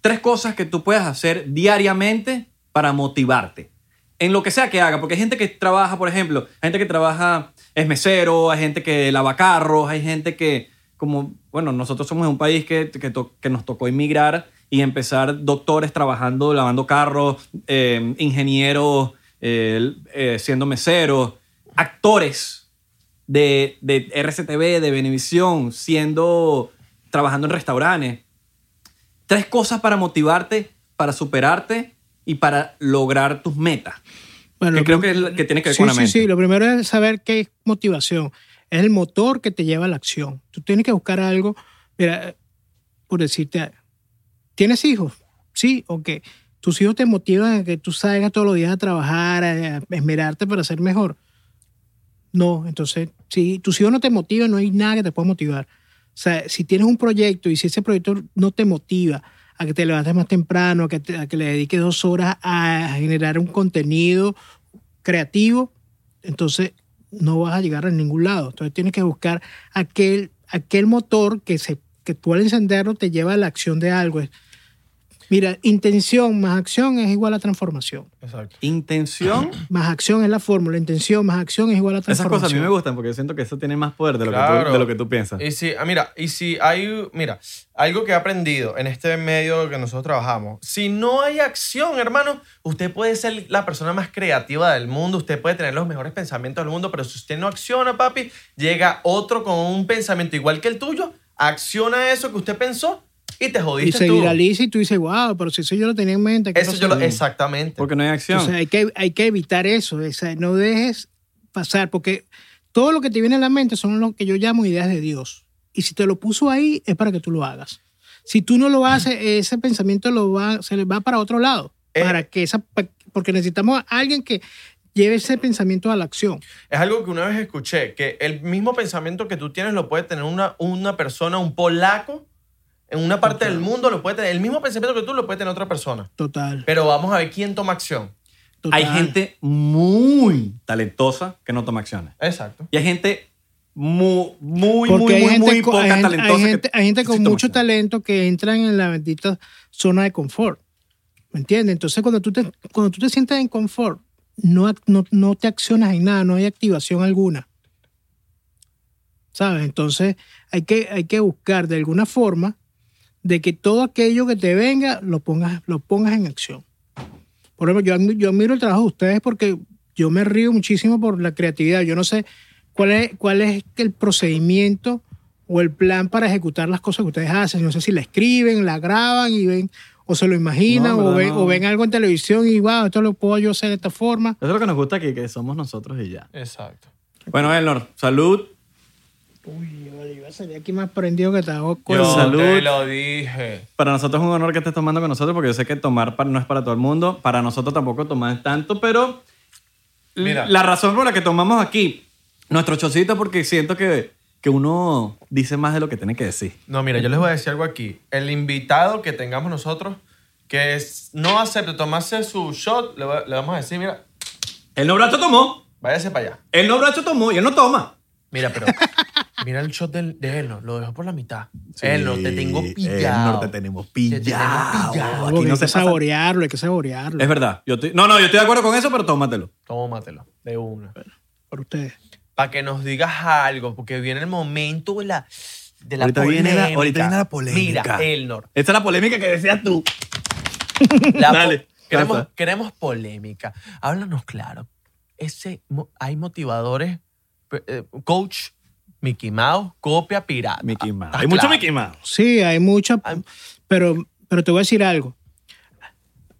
S1: Tres cosas que tú puedas hacer diariamente para motivarte. En lo que sea que haga, porque hay gente que trabaja, por ejemplo, hay gente que trabaja, es mesero, hay gente que lava carros, hay gente que, como, bueno, nosotros somos un país que, que, nos tocó inmigrar y empezar doctores trabajando, lavando carros, eh, ingenieros eh, siendo meseros, actores de, de RCTV, de Venevisión, siendo, trabajando en restaurantes. Tres cosas para motivarte, para superarte y para lograr tus metas.
S3: Bueno,
S1: que creo que, es la- que tiene que ver
S3: sí,
S1: con la
S3: sí,
S1: mente.
S3: sí. Lo primero es saber qué es motivación. Es el motor que te lleva a la acción. Tú tienes que buscar algo. Mira, por decirte, ¿tienes hijos? Sí, ok. Tus hijos te motivan a que tú salgas todos los días a trabajar, a, a esmerarte para ser mejor. No, entonces, si tus hijos no te motivan, no hay nada que te pueda motivar. O sea, si tienes un proyecto y si ese proyecto no te motiva a que te levantes más temprano, a que, te- a que le dediques dos horas a generar un contenido creativo, entonces no vas a llegar a ningún lado. Entonces tienes que buscar aquel, aquel motor que, se, que tú al encenderlo te lleva a la acción de algo. Mira, intención más acción es igual a transformación.
S2: Exacto.
S1: Intención.
S3: Más acción es la fórmula, intención más acción es igual a
S1: Esas
S3: transformación.
S1: cosas a mí me gustan porque yo siento que eso tiene más poder de lo, que,
S2: Claro.
S1: tú, de lo que tú piensas.
S2: Y si, ah, mira, y si hay, mira, algo que he aprendido en este medio que nosotros trabajamos, si no hay acción, hermano, usted puede ser la persona más creativa del mundo, usted puede tener los mejores pensamientos del mundo, pero si usted no acciona, papi, llega otro con un pensamiento igual que el tuyo, acciona eso que usted pensó y te
S3: y
S2: jodiste
S3: se
S2: tú.
S3: viraliza y tú dices, wow, pero si eso yo lo tenía en mente. ¿qué
S2: Eso
S3: pasó?".
S2: yo lo, exactamente.
S1: Porque no hay acción.
S3: Entonces hay que, hay que evitar eso, o sea, no dejes pasar, porque todo lo que te viene a la mente son lo que yo llamo ideas de Dios. Y si te lo puso ahí, es para que tú lo hagas. Si tú no lo haces, ese pensamiento lo va, se le va para otro lado.
S2: Eh.
S3: para que esa, porque necesitamos a alguien que lleve ese pensamiento a la acción.
S2: Es algo que una vez escuché, que el mismo pensamiento que tú tienes lo puede tener una, una persona, un polaco, en una parte del mundo lo puede tener, el mismo pensamiento que tú lo puede tener otra persona.
S3: Total.
S2: Pero vamos a ver quién toma acción.
S3: total.
S1: Hay gente muy talentosa que no toma acciones.
S2: Exacto.
S1: Y hay gente muy, muy,
S3: Porque
S1: muy, muy,
S3: gente,
S1: muy
S3: con-
S1: poca
S3: hay gente-
S1: talentosa.
S3: hay
S1: que-
S3: gente, hay gente
S1: que
S3: con
S1: sí
S3: mucho
S1: acción.
S3: talento que entran en la bendita zona de confort. ¿Me entiendes? Entonces, cuando tú te, cuando tú te sientes en confort, no, no, no te accionas en nada, no hay activación alguna. ¿Sabes? Entonces, hay que, hay que buscar de alguna forma de que todo aquello que te venga lo pongas, lo pongas en acción. Por ejemplo, yo, admi- yo admiro el trabajo de ustedes porque yo me río muchísimo por la creatividad. Yo no sé cuál es, cuál es el procedimiento o el plan para ejecutar las cosas que ustedes hacen. No sé si la escriben, la graban y ven, o se lo imaginan,
S1: No,
S3: o, ven,
S1: No.
S3: o ven algo en televisión y wow, esto lo puedo yo hacer de esta forma.
S1: Eso es lo que nos gusta aquí, que somos nosotros y ya.
S2: Exacto.
S1: Bueno, Elnor, salud.
S3: Uy, yo iba a salir aquí más prendido que estaba con
S2: Yo
S1: Salud.
S2: te lo dije.
S1: Para nosotros es un honor que estés tomando con nosotros porque yo sé que tomar pa- no es para todo el mundo. Para nosotros tampoco tomar es tanto, pero l-
S2: Mira.
S1: la razón por la que tomamos aquí nuestro chocito porque siento que, que uno dice más de lo que tiene que decir.
S2: No, mira, yo les voy a decir algo aquí. El invitado que tengamos nosotros que es- no acepte tomarse su shot, le, va- le vamos a decir, mira,
S1: El no brazo tomó.
S2: váyase para allá.
S1: El no brazo tomó y él no toma.
S2: Mira, pero Mira el shot del- de Elnor, lo dejó por la mitad.
S1: Sí,
S2: Elnor, te tengo
S1: Elnor,
S2: pillado.
S1: te tenemos
S2: Te tenemos
S1: pillado.
S2: pillado.
S1: Aquí no
S3: hay
S1: se
S3: que
S1: pasa-
S3: saborearlo, hay que saborearlo.
S1: Es verdad. Yo estoy- no, no, yo estoy de acuerdo con eso, pero tómatelo.
S2: Tómatelo, de una.
S3: Por ustedes.
S2: Para que nos digas algo, porque viene el momento de la, de la
S1: Ahorita
S2: polémica.
S1: viene la- ahorita viene la polémica.
S2: Mira, Elnor.
S1: Esta es la polémica que decías tú.
S2: la
S1: Dale,
S2: queremos, queremos polémica. Háblanos claro. Ese, hay motivadores, eh, coach, Mickey Mouse, copia pirata.
S1: Mickey Mouse.
S2: ¿Estás
S1: Hay mucho
S2: claro?
S1: Mickey Mouse.
S3: Sí, hay mucha, pero, pero te voy a decir algo.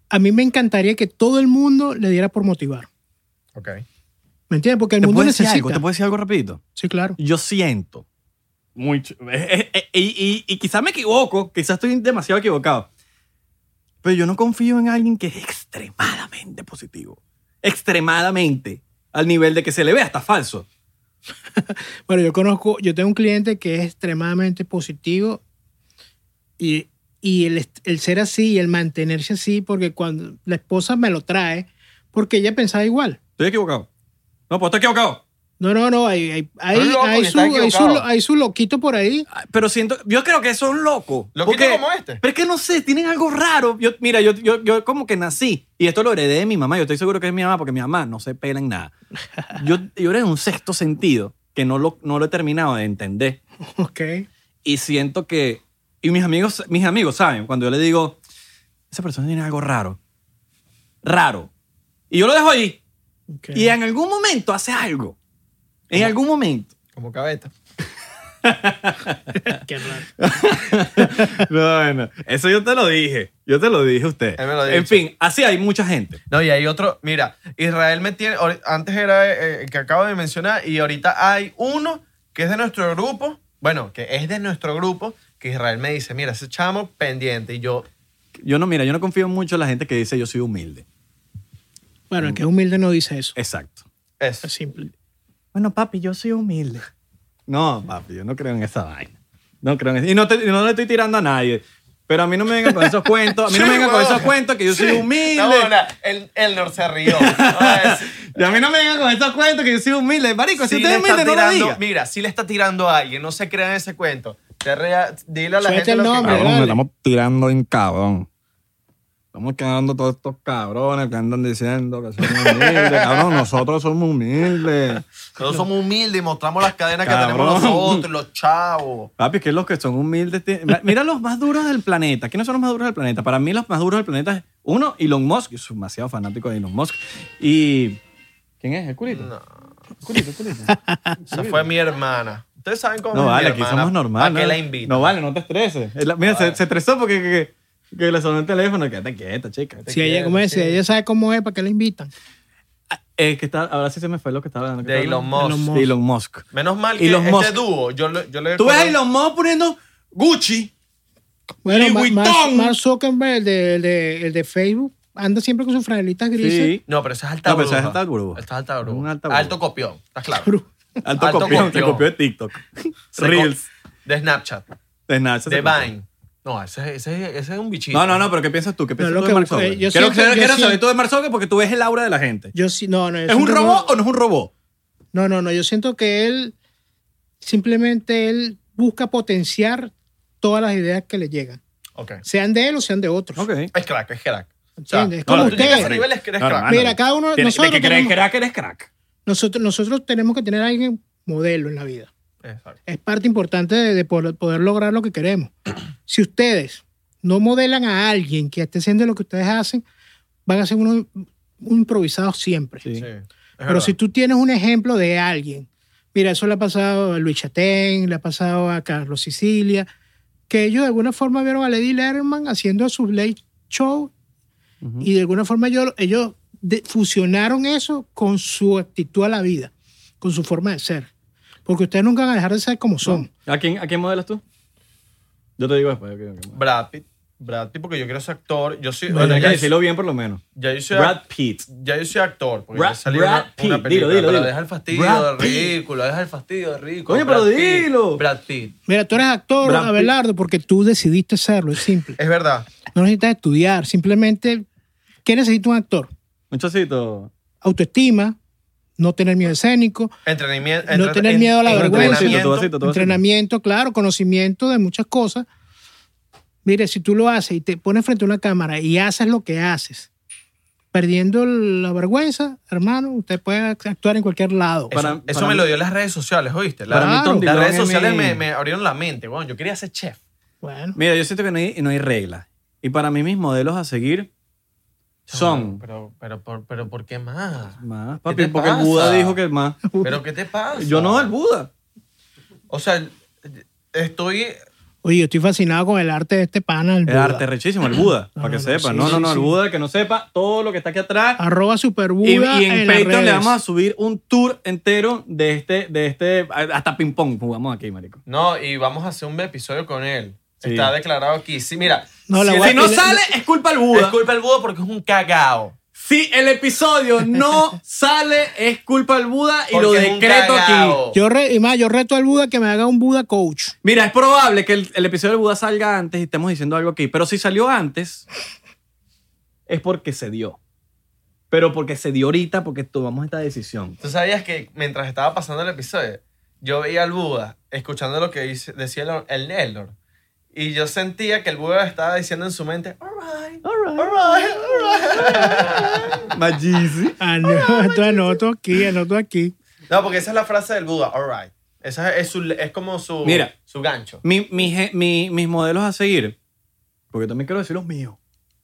S3: A mí me encantaría que todo el mundo le diera por motivar.
S2: Ok.
S3: ¿Me entiendes? Porque el
S1: ¿Te
S3: mundo
S1: puedo decir
S3: necesita.
S1: algo? ¿Te puedo decir algo rapidito?
S3: Sí, claro.
S1: Yo siento mucho. eh, eh, eh, y, y, y quizás me equivoco, quizás estoy demasiado equivocado. Pero yo no confío en alguien que es extremadamente positivo. Extremadamente. Al nivel de que se le ve hasta falso.
S3: Bueno, yo conozco, yo tengo un cliente que es extremadamente positivo y, y el, el ser así y el mantenerse así, porque cuando la esposa me lo trae, porque ella pensaba igual.
S1: Estoy equivocado. No, pues estoy equivocado.
S3: No, no, no, hay, hay, hay,
S2: loco
S3: hay su, hay, su, hay su loquito por ahí.
S1: Ah, Pero siento, yo creo que son locos.
S2: ¿Loquito
S1: Porque-
S2: como este?
S1: Pero es que no sé, tienen algo raro. Yo, mira, yo, yo, yo como que nací, y esto lo heredé de mi mamá, yo estoy seguro que es mi mamá, porque mi mamá no se pela en nada. Yo, yo era en un sexto sentido que no lo, no lo he terminado de entender.
S3: Ok.
S1: Y siento que, y mis amigos, mis amigos saben, cuando yo le digo, esa persona tiene algo raro, raro. Y yo lo dejo ahí.
S3: ok.
S1: Y en algún momento hace algo. En algún momento.
S2: Como cabeta.
S3: Qué raro.
S1: No, bueno, eso yo te lo dije. Yo te lo dije a usted.
S2: Él me lo ha
S1: En
S2: dicho.
S1: fin, así hay mucha gente.
S2: No, y hay otro. Mira, Israel me tiene. Antes era eh, el que acabo de mencionar, y ahorita hay uno que es de nuestro grupo. Bueno, que es de nuestro grupo, que Israel me dice: Mira, ese chamo pendiente. Y yo,
S1: Yo no, mira, yo no confío mucho en la gente que dice yo soy humilde.
S3: Bueno, el que es humilde no dice eso.
S1: Exacto.
S2: eso.
S3: Es simple.
S1: Bueno, papi, yo soy humilde. No, papi, yo no creo en esa vaina. No creo en eso. Y no, te- y no le estoy tirando a nadie. Pero a mí no me vengan con esos cuentos. A mí no
S2: Sí,
S1: me vengan con
S2: huevón.
S1: esos cuentos que yo soy
S2: Sí.
S1: humilde.
S2: No, no, el, Elnor se rió. Es-
S1: Y a mí no me vengan con esos cuentos que yo soy humilde. Marico, si usted
S2: le
S1: es humilde,
S2: está
S1: no lo
S2: tirando-
S1: diga.
S2: Mira, si le está tirando a alguien, no se crean ese cuento. Te rea- dile a la
S3: Suelta
S2: gente
S3: el
S2: lo que-
S3: nombre,
S1: Cabrón, me estamos tirando en cabrón. Estamos quedando todos estos cabrones que andan diciendo que somos humildes. Cabrón, nosotros somos humildes.
S2: Nosotros somos humildes y mostramos las cadenas que tenemos nosotros, los chavos.
S1: Papi, que los que son humildes. Mira los más duros del planeta. ¿Quiénes son los más duros del planeta? Para mí, los más duros del planeta es uno, Elon Musk. Yo soy demasiado fanático de Elon Musk. Y. ¿Quién es? ¿El culito?
S2: No.
S1: ¿El culito, el culito?
S2: Esa fue mi hermana. Ustedes saben cómo
S1: No
S2: es
S1: vale,
S2: mi
S1: aquí
S2: hermana.
S1: somos normales.
S2: ¿A qué
S1: ¿no?
S2: la invito?
S1: No vale, no te estreses. Mira, se, se estresó porque que, que- le sonó el teléfono. Quédate quieta, chica.
S3: Si ella, como es, si ella sabe cómo es, ¿para qué la invitan?
S1: Eh, que está, ahora sí se me fue lo que estaba hablando. ¿Qué
S2: De Elon?
S3: Musk.
S1: De Elon Musk.
S2: Menos mal que
S1: Elon
S2: este
S1: Musk.
S2: dúo, yo, le- yo le
S1: Tú ves a Elon Musk poniendo Gucci.
S3: Bueno,
S1: Louis
S3: Ma- Mark,
S1: Vuitton.
S3: Mark Zuckerberg, el de, el, de, el de Facebook, anda siempre con sus franelitas grises.
S1: Sí.
S2: No, pero esa es alta
S1: No, pero
S2: bruja.
S1: es alta bruja.
S2: Esta es alta bruja.
S1: Un alta bruja.
S2: Alto copión, ¿estás claro?
S1: Alto,
S2: Alto
S1: copión, se
S2: copión.
S1: copió de TikTok.
S2: Se co-
S1: Reels.
S2: De Snapchat,
S1: De Snapchat
S2: de
S1: se copió.
S2: Vine. No, ese, ese, ese es un bichito.
S1: No, no, no, pero ¿qué piensas tú? ¿Qué piensas
S3: lo
S1: tú
S3: que
S1: de Mark
S3: busco-
S1: Zuckerberg?
S3: yo
S1: quiero
S3: siento-
S1: quiero-
S3: yo
S1: quiero saber
S3: siento-
S1: tú de Mark Zuckerberg porque tú ves el aura de la gente.
S3: Yo sí, no, no. yo
S1: ¿Es un
S3: siento
S1: robot
S3: que-
S1: o no es un robot?
S3: No, no, no. Yo siento que él simplemente él busca potenciar todas las ideas que le llegan,
S2: Ok.
S3: sean de él o sean de otros.
S1: Ok.
S2: Es crack, es crack. O sea,
S3: ¿Entiendes? Es
S2: cuando
S3: como
S2: tú llegas a
S3: usted.
S2: ese nivel es que eres
S1: No,
S2: crack.
S1: hermano.
S3: Mira, cada uno-
S1: Tiene-
S3: nosotros
S1: de que crees
S3: tenemos-
S1: crack, eres crack.
S3: Nosotros, nosotros tenemos que tener a alguien modelo en la vida.
S2: Exacto.
S3: Es parte importante de, de poder, poder lograr lo que queremos. Si ustedes no modelan a alguien que esté haciendo lo que ustedes hacen, van a ser unos un improvisados siempre.
S1: Sí.
S2: Sí. es
S3: Pero
S2: verdad.
S3: si tú tienes un ejemplo de alguien, mira, eso le ha pasado a Luis Chatén, le ha pasado a Carlos Sicilia, que ellos de alguna forma vieron a Lady Letterman haciendo sus late show y de alguna forma ellos, ellos de- fusionaron eso con su actitud a la vida, con su forma de ser. Porque ustedes nunca van a dejar de ser como son.
S1: ¿A quién, ¿A quién modelas tú? Yo te digo después.
S2: Brad Pitt. Brad Pitt, porque yo quiero ser actor. Yo soy.
S1: Bueno,
S2: bueno,
S1: hay que
S2: ya,
S1: decirlo bien por lo menos.
S2: ya yo soy
S1: Brad Pitt.
S2: Ya yo soy actor, porque
S1: Brad-
S2: ya salió
S1: Brad
S2: una, una
S1: Pitt.
S2: película,
S1: Dilo, dilo,
S2: pero
S1: dilo.
S2: deja el fastidio
S1: Brad
S2: de
S1: Pitt.
S2: ridículo, deja el fastidio de ridículo.
S1: Coño, pero
S2: Brad Pitt,
S1: dilo.
S2: Brad Pitt.
S3: Mira, tú eres actor,
S1: Brad Pitt.
S3: Abelardo, porque tú decidiste serlo, es simple.
S2: Es verdad.
S3: No necesitas estudiar, simplemente, ¿qué necesita un actor?
S1: Un chocito.
S3: Autoestima, no tener miedo escénico,
S2: Entrenamiento.
S3: No tener miedo a la vergüenza.
S1: Tu vasito.
S3: entrenamiento, claro, conocimiento de muchas cosas. Mire, si tú lo haces y te pones frente a una cámara y haces lo que haces, perdiendo la vergüenza, hermano, usted puede actuar en cualquier lado.
S2: Eso,
S1: Para-
S2: eso
S1: para
S2: me
S1: mí-
S2: lo dio las redes sociales, ¿oíste? La-
S3: Claro.
S2: Las redes
S1: es
S2: sociales me, me abrieron la mente. Bueno, yo quería ser chef.
S3: Bueno,
S1: Mira, yo siento que no hay, no hay reglas. Y para mí mis modelos a seguir son...
S2: Pero, pero, pero, pero ¿por qué más?
S1: Más,
S2: ¿Qué
S1: papi,
S2: te
S1: porque el? Buda dijo que más.
S2: ¿Pero qué te pasa?
S1: Yo no, el Buda.
S2: O sea, estoy...
S3: oye, yo estoy fascinado con el arte de este pana. El
S1: El
S3: Buda.
S1: arte rechísimo, el Buda,
S3: No,
S1: para que
S3: no,
S1: sepa.
S3: sí,
S1: no, no,
S3: sí,
S1: no, el. Buda, que no sepa todo lo que está aquí atrás.
S3: Arroba
S1: Y,
S3: Superbuda
S1: y en, Patreon le vamos a subir un tour entero de este, de este, hasta ping pong jugamos aquí, marico.
S2: No, y vamos a hacer un episodio con él.
S1: Sí.
S2: Está declarado aquí. Sí, mira.
S3: No, la
S2: si
S1: no
S3: le-
S1: sale, es culpa del
S2: es
S1: Buda.
S2: culpa del Buda porque es un cagao.
S1: Si el episodio no sale, es culpa del Buda y
S2: Porque
S1: lo
S2: es
S1: decreto aquí.
S3: Yo re- y más, yo reto al Buda que me haga un Buda coach.
S1: Mira, es probable que el, el episodio del Buda salga antes y estemos diciendo algo aquí, pero si salió antes, es porque se dio. Pero porque se dio ahorita, porque tomamos esta decisión.
S2: ¿Tú sabías que mientras estaba pasando el episodio, yo veía al Buda escuchando lo que dice- decía el, el Nelor? Y yo sentía que el Buda estaba diciendo en su mente, alright, alright, alright.
S1: Magisi.
S3: Ah, no, entonces anoto aquí, anoto aquí.
S2: No, porque esa es la frase del Buda, alright. Esa es, su- es como su,
S1: Mira.
S2: su gancho.
S1: Mi, mi mi- mis modelos a seguir, porque también quiero decir los míos.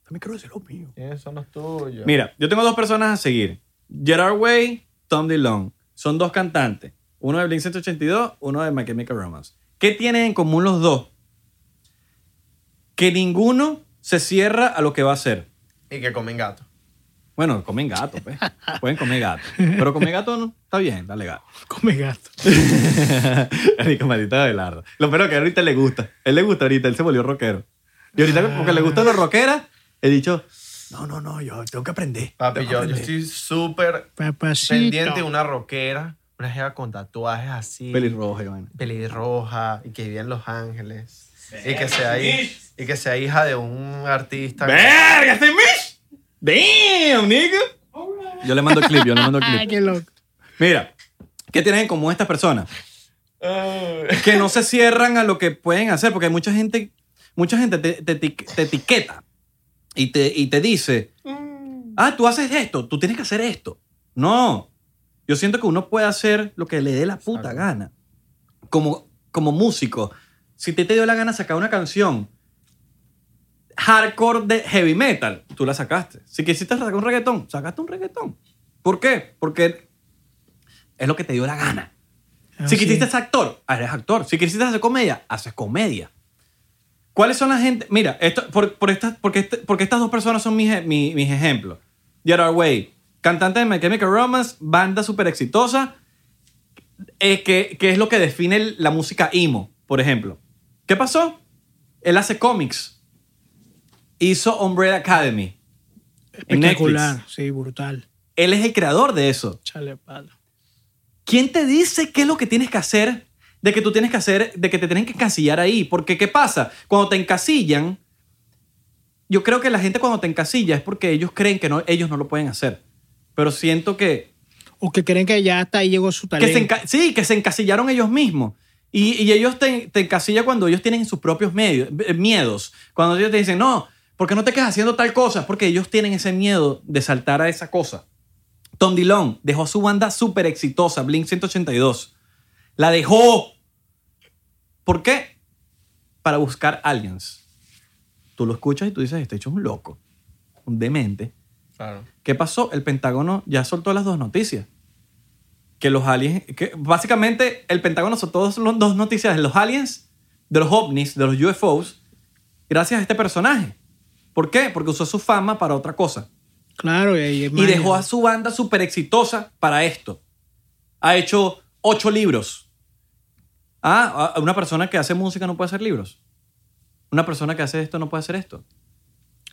S1: También quiero decir los míos.
S2: ¿Quiénes son los tuyos?
S1: Mira, yo tengo dos personas a seguir. Gerard Way, Tom DeLonge. Son dos cantantes. Uno de Blink 182, uno de My Chemical Romance. ¿Qué tienen en común los dos? Que ninguno se cierra a lo que va a hacer.
S2: Y que comen gato.
S1: Bueno, comen gato, pues. Pueden comer gato. Pero comer gato no. Está bien, dale gato.
S3: Come gato.
S1: Rico, maldita Abelardo. Lo peor es que ahorita le gusta. Él le gusta ahorita, él se volvió rockero. Y ahorita, porque le gustan los rockeras, he dicho, no, no, no, yo tengo que aprender.
S2: Papi, yo, yo
S1: aprender".
S2: estoy súper pendiente de una rockera, una jeva con tatuajes así.
S1: Pelirroja, vaina.
S2: pelirroja y que vivía en Los Ángeles. Y que, sea, hi- y que sea hija de un artista.
S1: ¡Verga, este Mish! ¡Damn, nigga! Yo le mando el clip, yo le mando el
S3: Ay,
S1: clip.
S3: qué loco.
S1: Mira, ¿qué tienen en común estas personas? Que no se cierran a lo que pueden hacer, porque hay mucha gente, mucha gente te, te eti- te etiqueta y te, y te dice, ah, tú haces esto, tú tienes que hacer esto. No, yo siento que uno puede hacer lo que le dé la puta
S2: Exacto.
S1: gana. Como, como músico, si te, te dio la gana sacar una canción hardcore de heavy metal, tú la sacaste. Si quisiste sacar un reggaetón, sacaste un reggaetón. ¿Por qué? Porque es lo que te dio la gana.
S3: Ah,
S1: si
S3: sí.
S1: quisiste ser actor, eres actor. Si quisiste hacer comedia, haces comedia. ¿Cuáles son las gente? Mira, esto, por, por estas, porque, este- porque estas dos personas son mis, mis, mis ejemplos. Gerard Way, cantante de My Chemical Romance, banda súper exitosa, eh, que, que es lo que define la música emo, por ejemplo. ¿Qué pasó? Él hace cómics. Hizo Umbrella Academy.
S3: Espectacular, sí, brutal.
S1: Él es el creador de eso.
S3: Chale palo.
S1: ¿Quién te dice qué es lo que tienes que hacer? De que tú tienes que hacer, de que te tienen que encasillar ahí. Porque, ¿qué pasa? Cuando te encasillan, yo creo que la gente cuando te encasilla es porque ellos creen que no, ellos no lo pueden hacer. Pero siento que,
S3: O que creen que ya hasta ahí llegó su
S1: que
S3: talento.
S1: se sí, que se encasillaron ellos mismos. Y, y ellos te, te encasillan cuando ellos tienen sus propios medios- eh, miedos. Cuando ellos te dicen, no, ¿por qué no te quedas haciendo tal cosa? Porque ellos tienen ese miedo de saltar a esa cosa. Tom Dillon dejó su banda súper exitosa, Blink 182. La dejó. ¿Por qué? Para buscar aliens. Tú lo escuchas y tú dices, este hecho es un loco, un demente.
S2: Claro.
S1: ¿Qué pasó? El Pentágono ya soltó las dos noticias. Que los aliens, que básicamente el Pentágono soltó dos, dos noticias de los aliens, de los ovnis, de los UFOs, gracias a este personaje. ¿Por qué? Porque usó su fama para otra cosa.
S3: Claro, y, ahí es
S1: Y dejó a su banda súper exitosa para esto. Ha hecho ocho libros. Ah, una persona que hace música no puede hacer libros. Una persona que hace esto no puede hacer esto.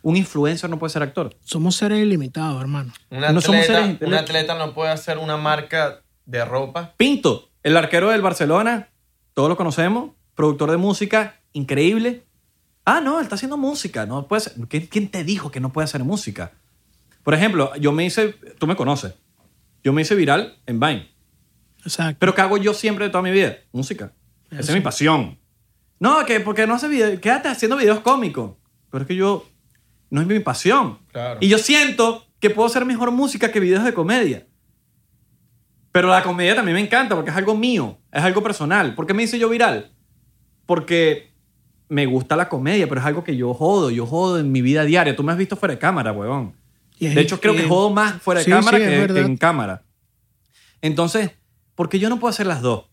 S1: Un influencer no puede ser actor.
S3: Somos seres ilimitados, hermano.
S2: Un
S1: No somos
S2: atleta,
S1: seres
S2: un atleta no puede hacer una marca de ropa.
S1: Pinto, el arquero del Barcelona, todos lo conocemos, productor de música, increíble. Ah, no, él está haciendo música, no puede ser. ¿Quién, te dijo que no puede hacer música? Por ejemplo, yo me hice, tú me conoces, Yo me hice viral en Vine.
S3: Exacto.
S1: Pero ¿qué hago yo siempre de toda mi vida? Música. Esa es mi pasión. No, que porque no hace video, quédate haciendo videos cómicos. Pero es que yo no es mi pasión.
S2: Claro.
S1: Y yo siento que puedo hacer mejor música que videos de comedia. Pero la comedia también me encanta porque es algo mío, es algo personal. ¿Por qué me hice yo viral? Porque me gusta la comedia, pero es algo que yo jodo, yo jodo en mi vida diaria. Tú me has visto fuera de cámara, huevón.
S3: Y
S1: De hecho, creo que jodo más fuera de
S3: Sí,
S1: cámara
S3: sí,
S1: que, que en cámara. Entonces, ¿por qué yo no puedo hacer las dos?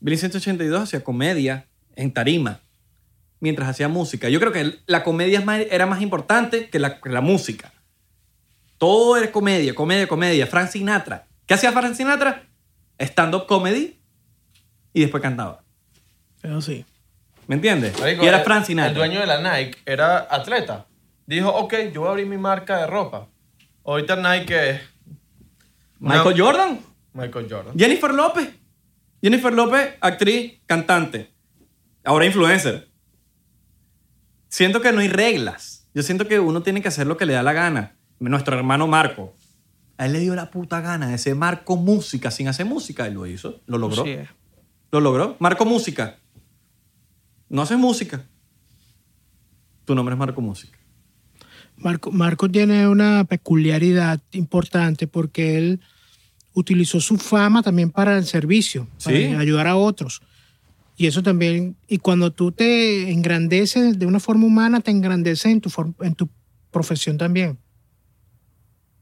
S1: Billy 182 hacía comedia en tarima mientras hacía música. Yo creo que la comedia es más- era más importante que la, que la música. Todo era comedia, comedia, comedia. Frank Sinatra. ¿Qué hacía Frank Sinatra? Stand-up comedy y después cantaba.
S3: Pero sí.
S1: ¿Me entiendes?
S2: Marico,
S1: y era Frank Sinatra.
S2: El dueño de la Nike era atleta. Dijo, ok, yo voy a abrir mi marca de ropa. Ahorita Nike es
S1: Michael
S2: No.
S1: Jordan.
S2: Michael Jordan.
S1: Jennifer López. Jennifer López, actriz, cantante. Ahora influencer. Siento que no hay reglas. Yo siento que uno tiene que hacer lo que le da la gana. Nuestro hermano Marco. A él le dio la puta gana de ser Marco Música sin hacer música. Él lo hizo. Lo logró.
S3: Es.
S1: Lo logró. Marco Música. No haces música. Tu nombre es Marco Música.
S3: Marco, Marco tiene una peculiaridad importante porque él utilizó su fama también para el servicio, para
S1: Sí.
S3: ayudar a otros. Y eso también, y cuando tú te engrandeces de una forma humana, te engrandeces en tu, en tu profesión también.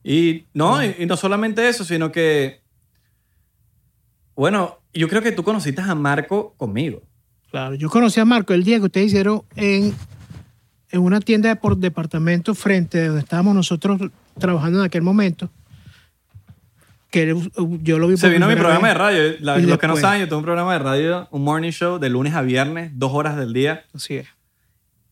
S1: Y no, y, y no solamente eso, sino que, bueno, yo creo que tú conociste a Marco conmigo.
S3: Claro, yo conocí a Marco el día que ustedes hicieron en, en una tienda de por departamento frente a donde estábamos nosotros trabajando en aquel momento. Que yo lo vi
S1: Se vino mi programa de radio. La- los que no saben, yo tengo un programa de radio, un morning show de lunes a viernes, dos horas del día.
S3: Así es.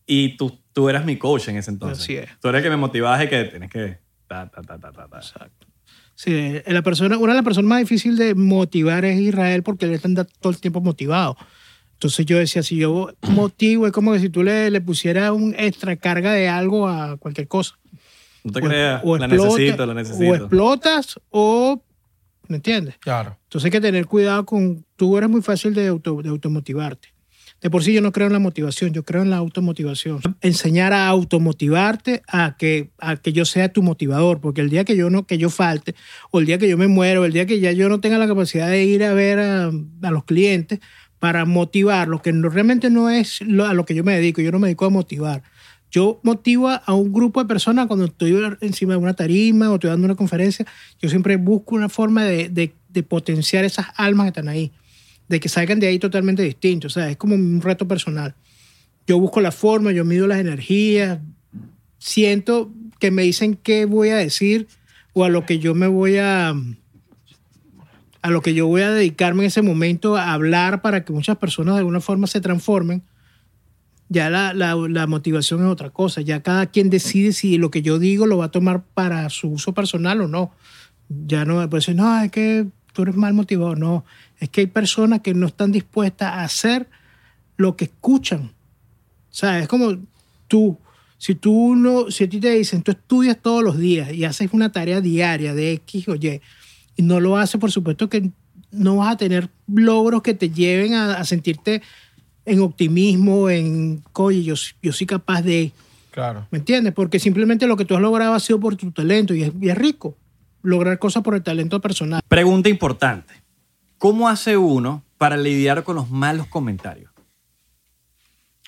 S1: Y tú, tú eras mi coach en ese entonces.
S3: Así es.
S1: Tú eres el que me motivabas y que tienes que... ta, ta, ta, ta, ta, ta.
S3: Exacto. Sí, eh, la persona, una de las personas más difíciles de motivar es Israel porque él anda todo el tiempo motivado. Entonces yo decía, si yo motivo, es como que si tú le, le pusieras un extra carga de algo a cualquier cosa.
S1: No te
S3: O-
S1: creas.
S3: o
S1: la
S3: explota-
S1: necesito, la
S3: O explotas o... ¿Me entiendes?
S2: Claro.
S3: Entonces hay que tener cuidado con... Tú eres muy fácil de, auto, de automotivarte. De por sí yo no creo en la motivación, yo creo en la automotivación. Enseñar a automotivarte a que, a que yo sea tu motivador, porque el día que yo, no, que yo falte, o el día que yo me muero, el día que ya yo no tenga la capacidad de ir a ver a, los clientes para motivarlos, que realmente no es lo- a lo que yo me dedico, yo no me dedico a motivar. Yo motivo a un grupo de personas cuando estoy encima de una tarima o estoy dando una conferencia. Yo siempre busco una forma de, de- de potenciar esas almas que están ahí, de que salgan de ahí totalmente distintos. O sea, es como un reto personal. Yo busco la forma, yo mido las energías, siento que me dicen qué voy a decir o a lo que yo me voy a a lo que yo voy a dedicarme en ese momento a hablar para que muchas personas de alguna forma se transformen ya la, la- la motivación es otra cosa. Ya cada quien decide si lo que yo digo lo va a tomar para su uso personal o no. Ya no me puede decir, no, es que tú eres mal motivado. No, es que hay personas que no están dispuestas a hacer lo que escuchan. O sea, es como tú, si tú no, si a ti te dicen, tú estudias todos los días y haces una tarea diaria de X o Y, y no lo haces, por supuesto que no vas a tener logros que te lleven a, a sentirte en optimismo, en, oye, yo, yo soy capaz de,
S2: Claro.
S3: ¿me entiendes? Porque simplemente lo que tú has logrado ha sido por tu talento y es, y es rico lograr cosas por el talento personal.
S1: Pregunta importante. ¿Cómo hace uno para lidiar con los malos comentarios?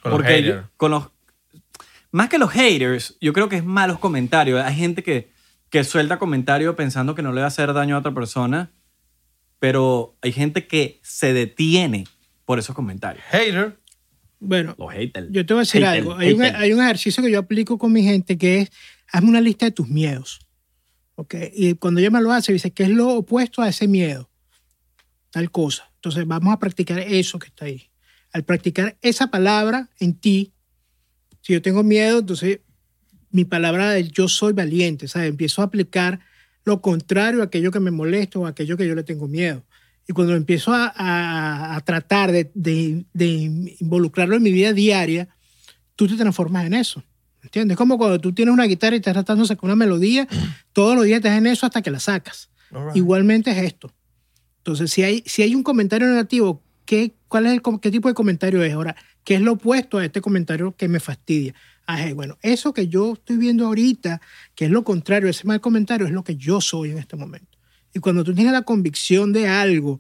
S2: Con los
S1: Porque yo-
S2: haters.
S1: con los más que los haters, yo creo que es malos comentarios. Hay gente que, que suelta comentarios pensando que no le va a hacer daño a otra persona, pero hay gente que se detiene por esos comentarios.
S2: Hater.
S3: Bueno,
S1: Los haters.
S3: yo te voy a decir
S1: Hater,
S3: algo. Hay un, hay un ejercicio que yo aplico con mi gente que es, hazme una lista de tus miedos. ¿ok? Y cuando ella me lo hace, dice, ¿qué es lo opuesto a ese miedo? Tal cosa. Entonces vamos a practicar eso que está ahí. Al practicar esa palabra en ti, si yo tengo miedo, entonces mi palabra de yo soy valiente, ¿sabes? Empiezo a aplicar lo contrario a aquello que me molesta o a aquello que yo le tengo miedo. Y cuando empiezo a, a- a tratar de, de- de involucrarlo en mi vida diaria, tú te transformas en eso. ¿Entiendes? Es como cuando tú tienes una guitarra y estás tratando de sacar una melodía, todos los días estás en eso hasta que la sacas. Igualmente es esto. Entonces, si hay, si hay un comentario negativo, ¿qué, cuál es el, ¿qué tipo de comentario es? Ahora, ¿qué es lo opuesto a este comentario que me fastidia? Ah, bueno, eso que yo estoy viendo ahorita, que es lo contrario, ese mal comentario, es lo que yo soy en este momento. Y cuando tú tienes la convicción de algo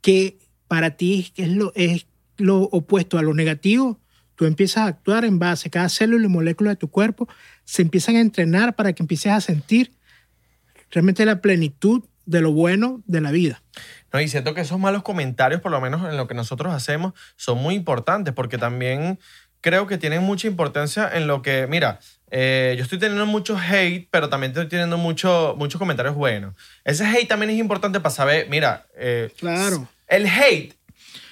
S3: que para ti es lo, es lo opuesto a lo negativo, tú empiezas a actuar en base, cada célula y molécula de tu cuerpo se empiezan a entrenar para que empieces a sentir realmente la plenitud de lo bueno de la vida.
S2: No, y siento que esos malos comentarios, por lo menos en lo que nosotros hacemos, son muy importantes porque también creo que tienen mucha importancia en lo que, mira, eh, yo estoy teniendo mucho hate, pero también estoy teniendo mucho, muchos comentarios buenos. Ese hate también es importante para saber, mira, eh,
S3: Claro.
S2: el hate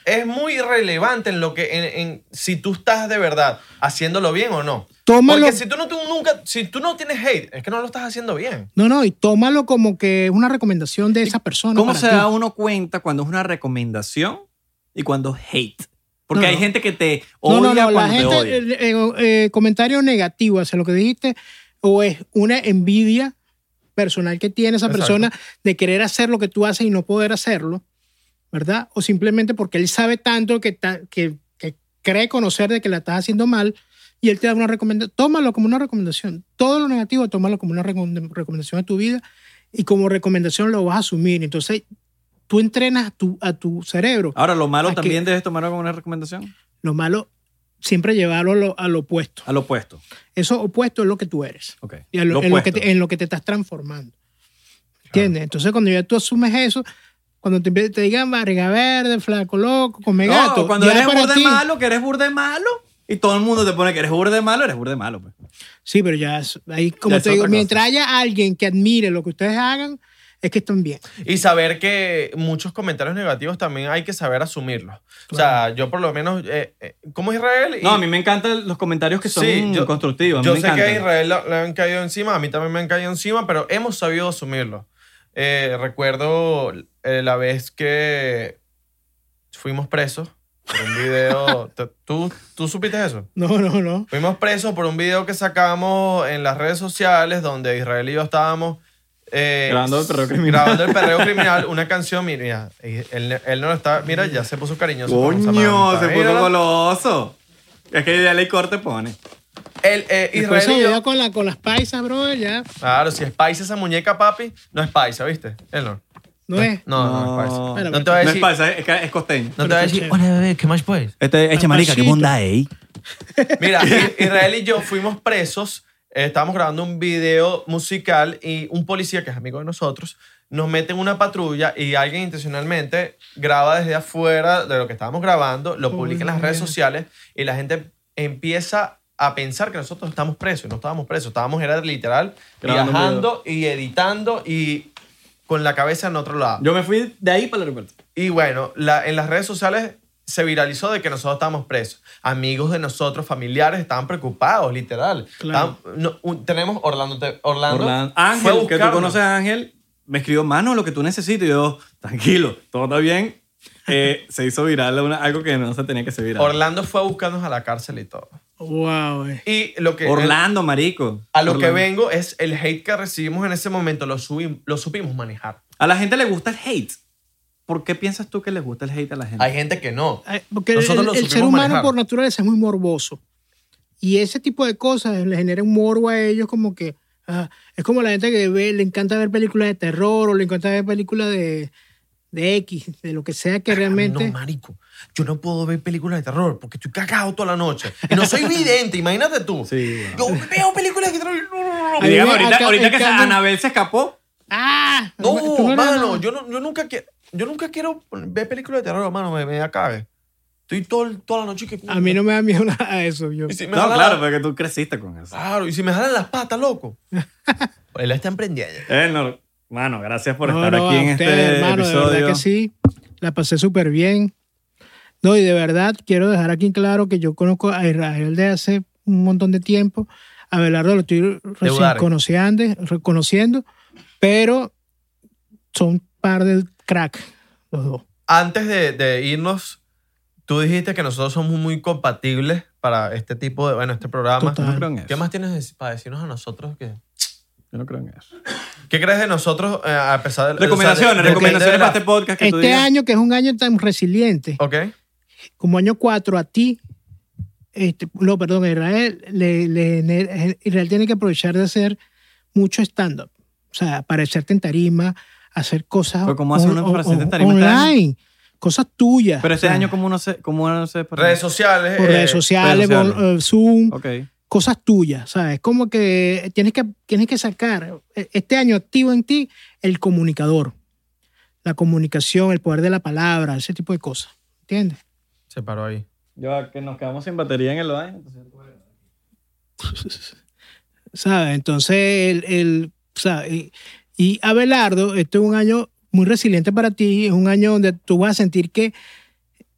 S2: es muy relevante en lo que, en, en si tú estás de verdad haciéndolo bien o no.
S3: Tómalo.
S2: Porque si tú no, tú nunca, si tú no tienes hate, es que no lo estás haciendo bien.
S3: No, no, y tómalo como que es una recomendación de esa persona.
S1: ¿Cómo
S3: para
S1: se
S3: ti.
S1: da uno cuenta cuando es una recomendación y cuando es hate? Porque
S3: No,
S1: hay
S3: no.
S1: gente que te
S3: No,
S1: odia
S3: no, no, la
S1: cuando te
S3: gente,
S1: odia.
S3: eh, eh, eh, comentario negativo hacia lo que dijiste, o es una envidia personal que tiene esa
S2: Exacto.
S3: persona de querer hacer lo que tú haces y no poder hacerlo, ¿verdad? O simplemente porque él sabe tanto que, ta- que, que cree conocer de que la estás haciendo mal y él te da una recomendación. Tómalo como una recomendación. Todo lo negativo, tómalo como una recom- recomendación de tu vida y como recomendación lo vas a asumir. Entonces, tú entrenas a tu, a tu cerebro.
S1: Ahora, lo malo
S3: ¿A
S1: también debes tomarlo como una recomendación.
S3: Lo malo, siempre llevarlo a lo, a lo opuesto.
S1: Al opuesto.
S3: Eso opuesto es lo que tú eres.
S1: Ok.
S3: Y a lo-
S1: Lo
S3: en, lo que te, en lo que te estás transformando. ¿Entiendes? Entonces, cuando ya tú asumes eso, cuando te, te digan barriga verde, flaco loco, come
S1: No,
S3: gato,
S1: cuando eres burde malo, que eres burde malo, y todo el mundo te pone que eres burde malo, eres burde malo. Pues.
S3: Sí, pero ya es- ahí, como
S1: Ya es
S3: te digo, mientras haya alguien que admire lo que ustedes hagan, es que están bien.
S2: Y saber que muchos comentarios negativos también hay que saber asumirlos. O sea, yo por lo menos, eh, eh, como Israel... y-
S1: No, a mí me encantan los comentarios que son
S2: Sí, yo-
S1: constructivos. A mí
S2: Yo
S1: me
S2: sé que a. Israel le, le han caído encima, a mí también me han caído encima, pero hemos sabido asumirlo. Eh, recuerdo eh, la vez que fuimos presos por un video. ¿Te- ¿Tú, ¿Tú supiste eso?
S3: No, no, no.
S2: Fuimos presos por un video que sacamos en las redes sociales donde Israel y yo estábamos eh,
S1: Grabando el perreo criminal.
S2: Grabando el perreo criminal, una canción, mira, él, él no lo está, mira, ya se puso cariñoso.
S1: Coño, se puso goloso. Es que ya ley corte pone.
S2: El, eh, Israel y yo-
S3: con, la, con las paisas, bro, ya
S2: Claro, si es paisa esa muñeca, papi, no es paisa, ¿viste? Él no.
S3: No es.
S2: No, no,
S1: No.
S2: es.
S3: Bueno,
S2: No te voy a
S1: No es
S2: decir,
S1: falsa, es, es costeño.
S2: no te voy a decir, hola bebé, ¿qué más pues?
S1: Este, eche marica, qué
S3: Papacito.
S1: bondad, ey.
S2: Mira, I- Israel y yo fuimos presos, eh, estábamos grabando un video musical y un policía que es amigo de nosotros nos mete en una patrulla y alguien intencionalmente graba desde afuera de lo que estábamos grabando, lo publica en las redes sociales y la gente empieza a pensar que nosotros estamos presos y no estábamos presos, estábamos era literal
S1: Grabando un
S2: viajando y editando y con la cabeza en otro lado.
S1: Yo me fui de ahí para el aeropuerto.
S2: Y bueno, la- en las redes sociales se viralizó de que nosotros estábamos presos. Amigos de nosotros, familiares, estaban preocupados, literal.
S3: Claro.
S2: Estaban- no, un- tenemos Orlando. Orlando,
S1: Orlando. Ángel, que tú conoces a Ángel, me escribió, mano, lo que tú necesitas. Y yo, tranquilo, todo está bien. Eh, se hizo viral una- algo que no se tenía que ser viral.
S2: Orlando fue a buscarnos a la cárcel y todo.
S3: Wow, eh.
S2: Y lo que...
S1: Orlando, marico.
S2: a lo que
S1: Orlando.
S2: vengo es el hate que recibimos en ese momento, lo, subim- lo supimos manejar.
S1: A la gente le gusta el hate. ¿Por qué piensas tú que le gusta el hate a la gente?
S2: Hay gente que no.
S3: Ay, Porque el,
S2: Nosotros lo
S3: el- el ser humano
S2: manejar.
S3: por naturaleza es muy morboso. Y ese tipo de cosas le genera un morbo a ellos como que... ah, es como la gente que ve, le encanta ver películas de terror o le encanta ver películas de, de X, de lo que sea que realmente...
S2: No, marico. Yo no puedo ver películas de terror porque estoy cagado toda la noche. Y no soy vidente, imagínate tú.
S1: Sí, bueno.
S2: Yo veo películas de terror no, no, no,
S1: Y digamos, ahorita,
S3: acá-
S1: ahorita que
S3: acá
S1: Anabel se escapó.
S3: ¡Ah!
S2: No, mano,
S3: nada.
S2: yo, no, yo nunca quiero, yo nunca quiero ver películas de terror, hermano, me, me da cague. Estoy todo, toda la noche que...
S3: A mí no me da miedo nada de eso. Yo.
S2: Si
S1: No,
S2: jalan
S1: claro,
S2: la-
S1: porque tú creciste con eso.
S2: Claro, y si me jalan las patas, loco. Él está emprendiendo.
S1: Eh, no, mano, gracias por
S3: No,
S1: estar
S3: no,
S1: aquí en este
S3: hermano, de
S1: episodio.
S3: verdad que sí. La pasé súper bien. No, y de verdad quiero dejar aquí claro que yo conozco a Israel de hace un montón de tiempo. A Belardo lo estoy recién
S2: Udare.
S3: conociendo, reconociendo, pero son un par de crack los dos.
S2: Antes de, de irnos, tú dijiste que nosotros somos muy compatibles para este tipo de, bueno, este programa.
S3: Total.
S1: No creo en eso.
S2: ¿Qué más tienes para decirnos a nosotros que...
S1: Yo no creo en eso.
S2: ¿Qué crees de nosotros eh, a pesar de...
S1: Recomendaciones,
S2: o sea, de-
S1: recomendaciones
S2: de
S1: para este podcast que tú
S3: Este
S1: digas.
S3: año, que es un año tan resiliente,
S2: Ok.
S3: Como año 4 a ti, este, no, perdón, Israel, le- le- Israel tiene que aprovechar de hacer mucho stand-up. O sea, aparecerte en tarima, hacer cosas
S1: Pero ¿cómo hace uno para aparecerse en tarima este
S3: online, cosas tuyas.
S1: Pero este
S3: O sea,
S1: año, ¿cómo uno se, cómo uno se
S2: Redes sociales.
S3: por
S2: eh,
S3: redes sociales,
S1: redes
S3: por,
S1: sociales.
S3: eh, Zoom,
S1: Ok.
S3: cosas tuyas, ¿sabes? Como que tienes que tienes que sacar eh, este año activo en ti el comunicador, la comunicación, el poder de la palabra, ese tipo de cosas, ¿entiendes?
S2: Se paró ahí.
S1: Ya que nos quedamos sin batería en el baño. entonces-
S3: ¿sabes? Entonces, el, el- o sea, y, y Abelardo, este es un año muy resiliente para ti, es un año donde tú vas a sentir que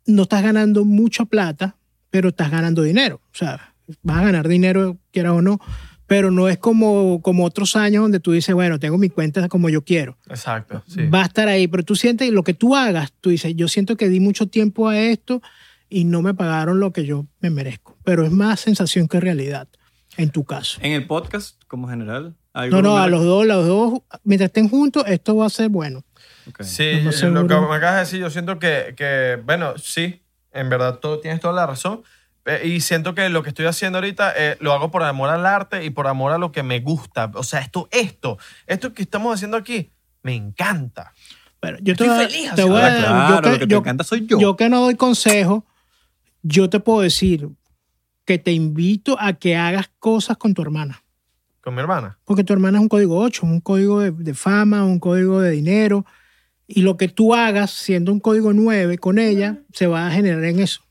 S3: no estás ganando mucha plata, pero estás ganando dinero, o sea, vas a ganar dinero, quieras o no, pero no es como, como otros años donde tú dices, bueno, tengo mi cuenta como yo quiero.
S2: Exacto, sí.
S3: Va a estar ahí, pero tú sientes lo que tú hagas, tú dices, yo siento que di mucho tiempo a esto y no me pagaron lo que yo me merezco, pero es más sensación que realidad, en tu caso.
S1: En el podcast, como general. ¿hay
S3: No, no, a los dos, los dos, mientras estén juntos, esto va a ser bueno.
S2: Sí,
S3: No
S2: lo que me acabas de decir, yo siento que, que, bueno, sí, en verdad tú tienes toda la razón. Eh, Y siento que lo que estoy haciendo ahorita eh, lo hago por amor al arte y por amor a lo que me gusta. O sea, esto, esto, esto que estamos haciendo aquí, me encanta.
S3: Pero yo te,
S2: Estoy
S3: a-
S2: feliz
S3: te voy a-
S1: claro,
S3: yo que-
S1: lo que te
S3: yo-
S1: encanta soy yo.
S3: Yo que no doy consejo, yo te puedo decir que te invito a que hagas cosas con tu hermana.
S2: Con mi hermana.
S3: Porque tu hermana es un código 8, un código de, de fama, un código de dinero. Y lo que tú hagas siendo un código 9 con ella, se va a generar en eso.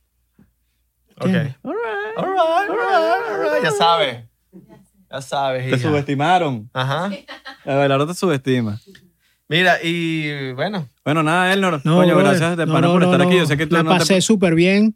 S2: Ok.
S3: ¿Entiendes?
S2: All right, all right, all right. Ya sabes. Ya sabes.
S1: Te
S2: hija.
S1: subestimaron.
S2: Ajá.
S1: Abelardo te subestima.
S2: Mira, y bueno,
S1: Bueno, nada, Elnor.
S3: No,
S1: Coño,
S3: brother.
S1: gracias de
S3: No,
S1: pana
S3: no,
S1: por
S3: no,
S1: estar
S3: no.
S1: aquí. Yo sé que tú
S3: La
S1: no te-
S3: pasé súper bien.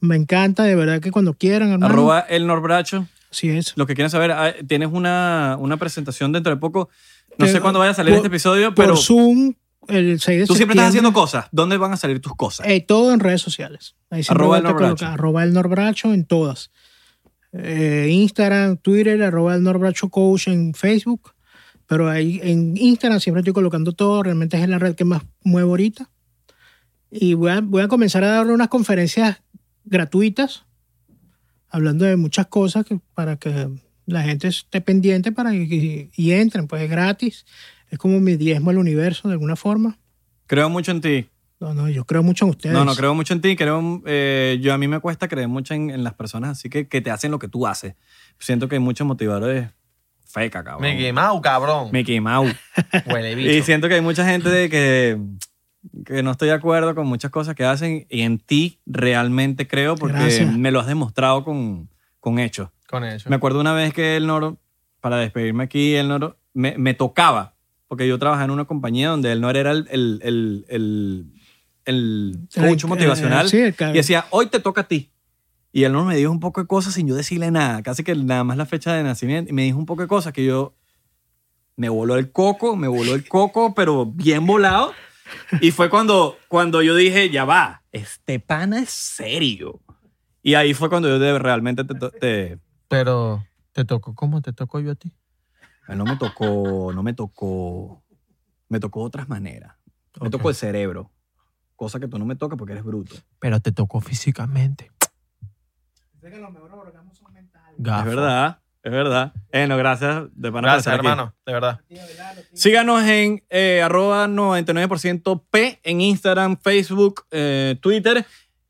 S3: Me encanta, de verdad que cuando quieran, hermano.
S1: Arroba Elnor Bracho.
S3: Así es.
S1: Los que quieren saber, ah, tienes una, una presentación dentro de poco. No sé cuándo vaya a salir
S3: por-
S1: este episodio,
S3: Por
S1: pero
S3: Zoom, el 6 de
S1: tú siempre estás haciendo cosas. ¿Dónde van a salir tus cosas?
S3: Eh, todo en redes sociales. Ahí
S1: Arroba el Norbracho.
S3: Arroba el Norbracho en todas. Eh, Instagram, Twitter, arroba el Norbracho Coach en Facebook. Pero ahí en Instagram siempre estoy colocando todo. Realmente es la red que más muevo ahorita. Y voy a, voy a comenzar a dar unas conferencias gratuitas, hablando de muchas cosas que, para que la gente esté pendiente para que, y entren. Pues es gratis. Es como mi diezmo al universo, de alguna forma.
S1: Creo mucho en ti.
S3: No, no, yo creo mucho en ustedes.
S1: No, no, creo mucho en ti. Creo, eh, yo a mí me cuesta creer mucho en, en las personas así que, que te hacen lo que tú haces. Siento que hay muchos motivadores feca, cabrón.
S2: Mickey Mouse, cabrón.
S1: Mickey Mouse.
S2: Huele
S1: Y
S2: bicho.
S1: siento que hay mucha gente de que, que no estoy de acuerdo con muchas cosas que hacen y en ti realmente creo porque
S3: Gracias.
S1: me lo has demostrado con, con hechos.
S2: Con eso.
S1: Me acuerdo una vez que el Noro, para despedirme aquí, el Noro me, me tocaba, porque yo trabajaba en una compañía donde el Noro era el, el, el, el, el coach
S3: El-
S1: motivacional
S3: eh, sí,
S1: y decía, hoy te toca a ti. Y él Noro me dijo un poco de cosas sin yo decirle nada, casi que nada más la fecha de nacimiento, y me dijo un poco de cosas que yo me voló el coco, me voló el coco, pero bien volado. Y fue cuando, cuando yo dije, ya va, este pana es serio. Y ahí fue cuando yo de- realmente te, te,
S2: Pero, ¿te tocó cómo te tocó yo a ti?
S1: Él no me tocó, no me tocó, me tocó de otras maneras. Me tocó el cerebro, cosa que tú no me tocas porque eres bruto.
S2: Pero te tocó físicamente. Gafo.
S1: Es verdad, es verdad. Eh, no, gracias de pana por
S2: Gracias,
S1: aquí.
S2: hermano. De verdad.
S1: Síganos en eh, arroba 99% P en Instagram, Facebook, eh, Twitter.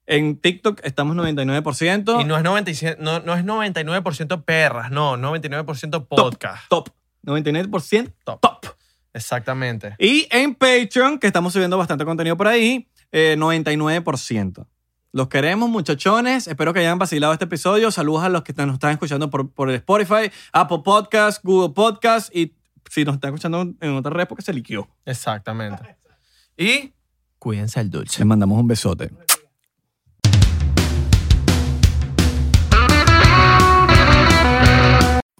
S1: En TikTok estamos 99%.
S2: Y no es, 97, no, no es 99% perras, no, 99% podcast.
S1: top. 99%
S2: Top.
S1: top.
S2: Exactamente.
S1: Y en Patreon, que estamos subiendo bastante contenido por ahí, eh, 99%. Los queremos, muchachones. Espero que hayan vacilado este episodio. Saludos a los que nos están escuchando por, por Spotify, Apple Podcast, Google Podcast y si nos están escuchando en otra red porque se liquió.
S2: Exactamente. Y cuídense el dulce.
S1: Les mandamos un besote.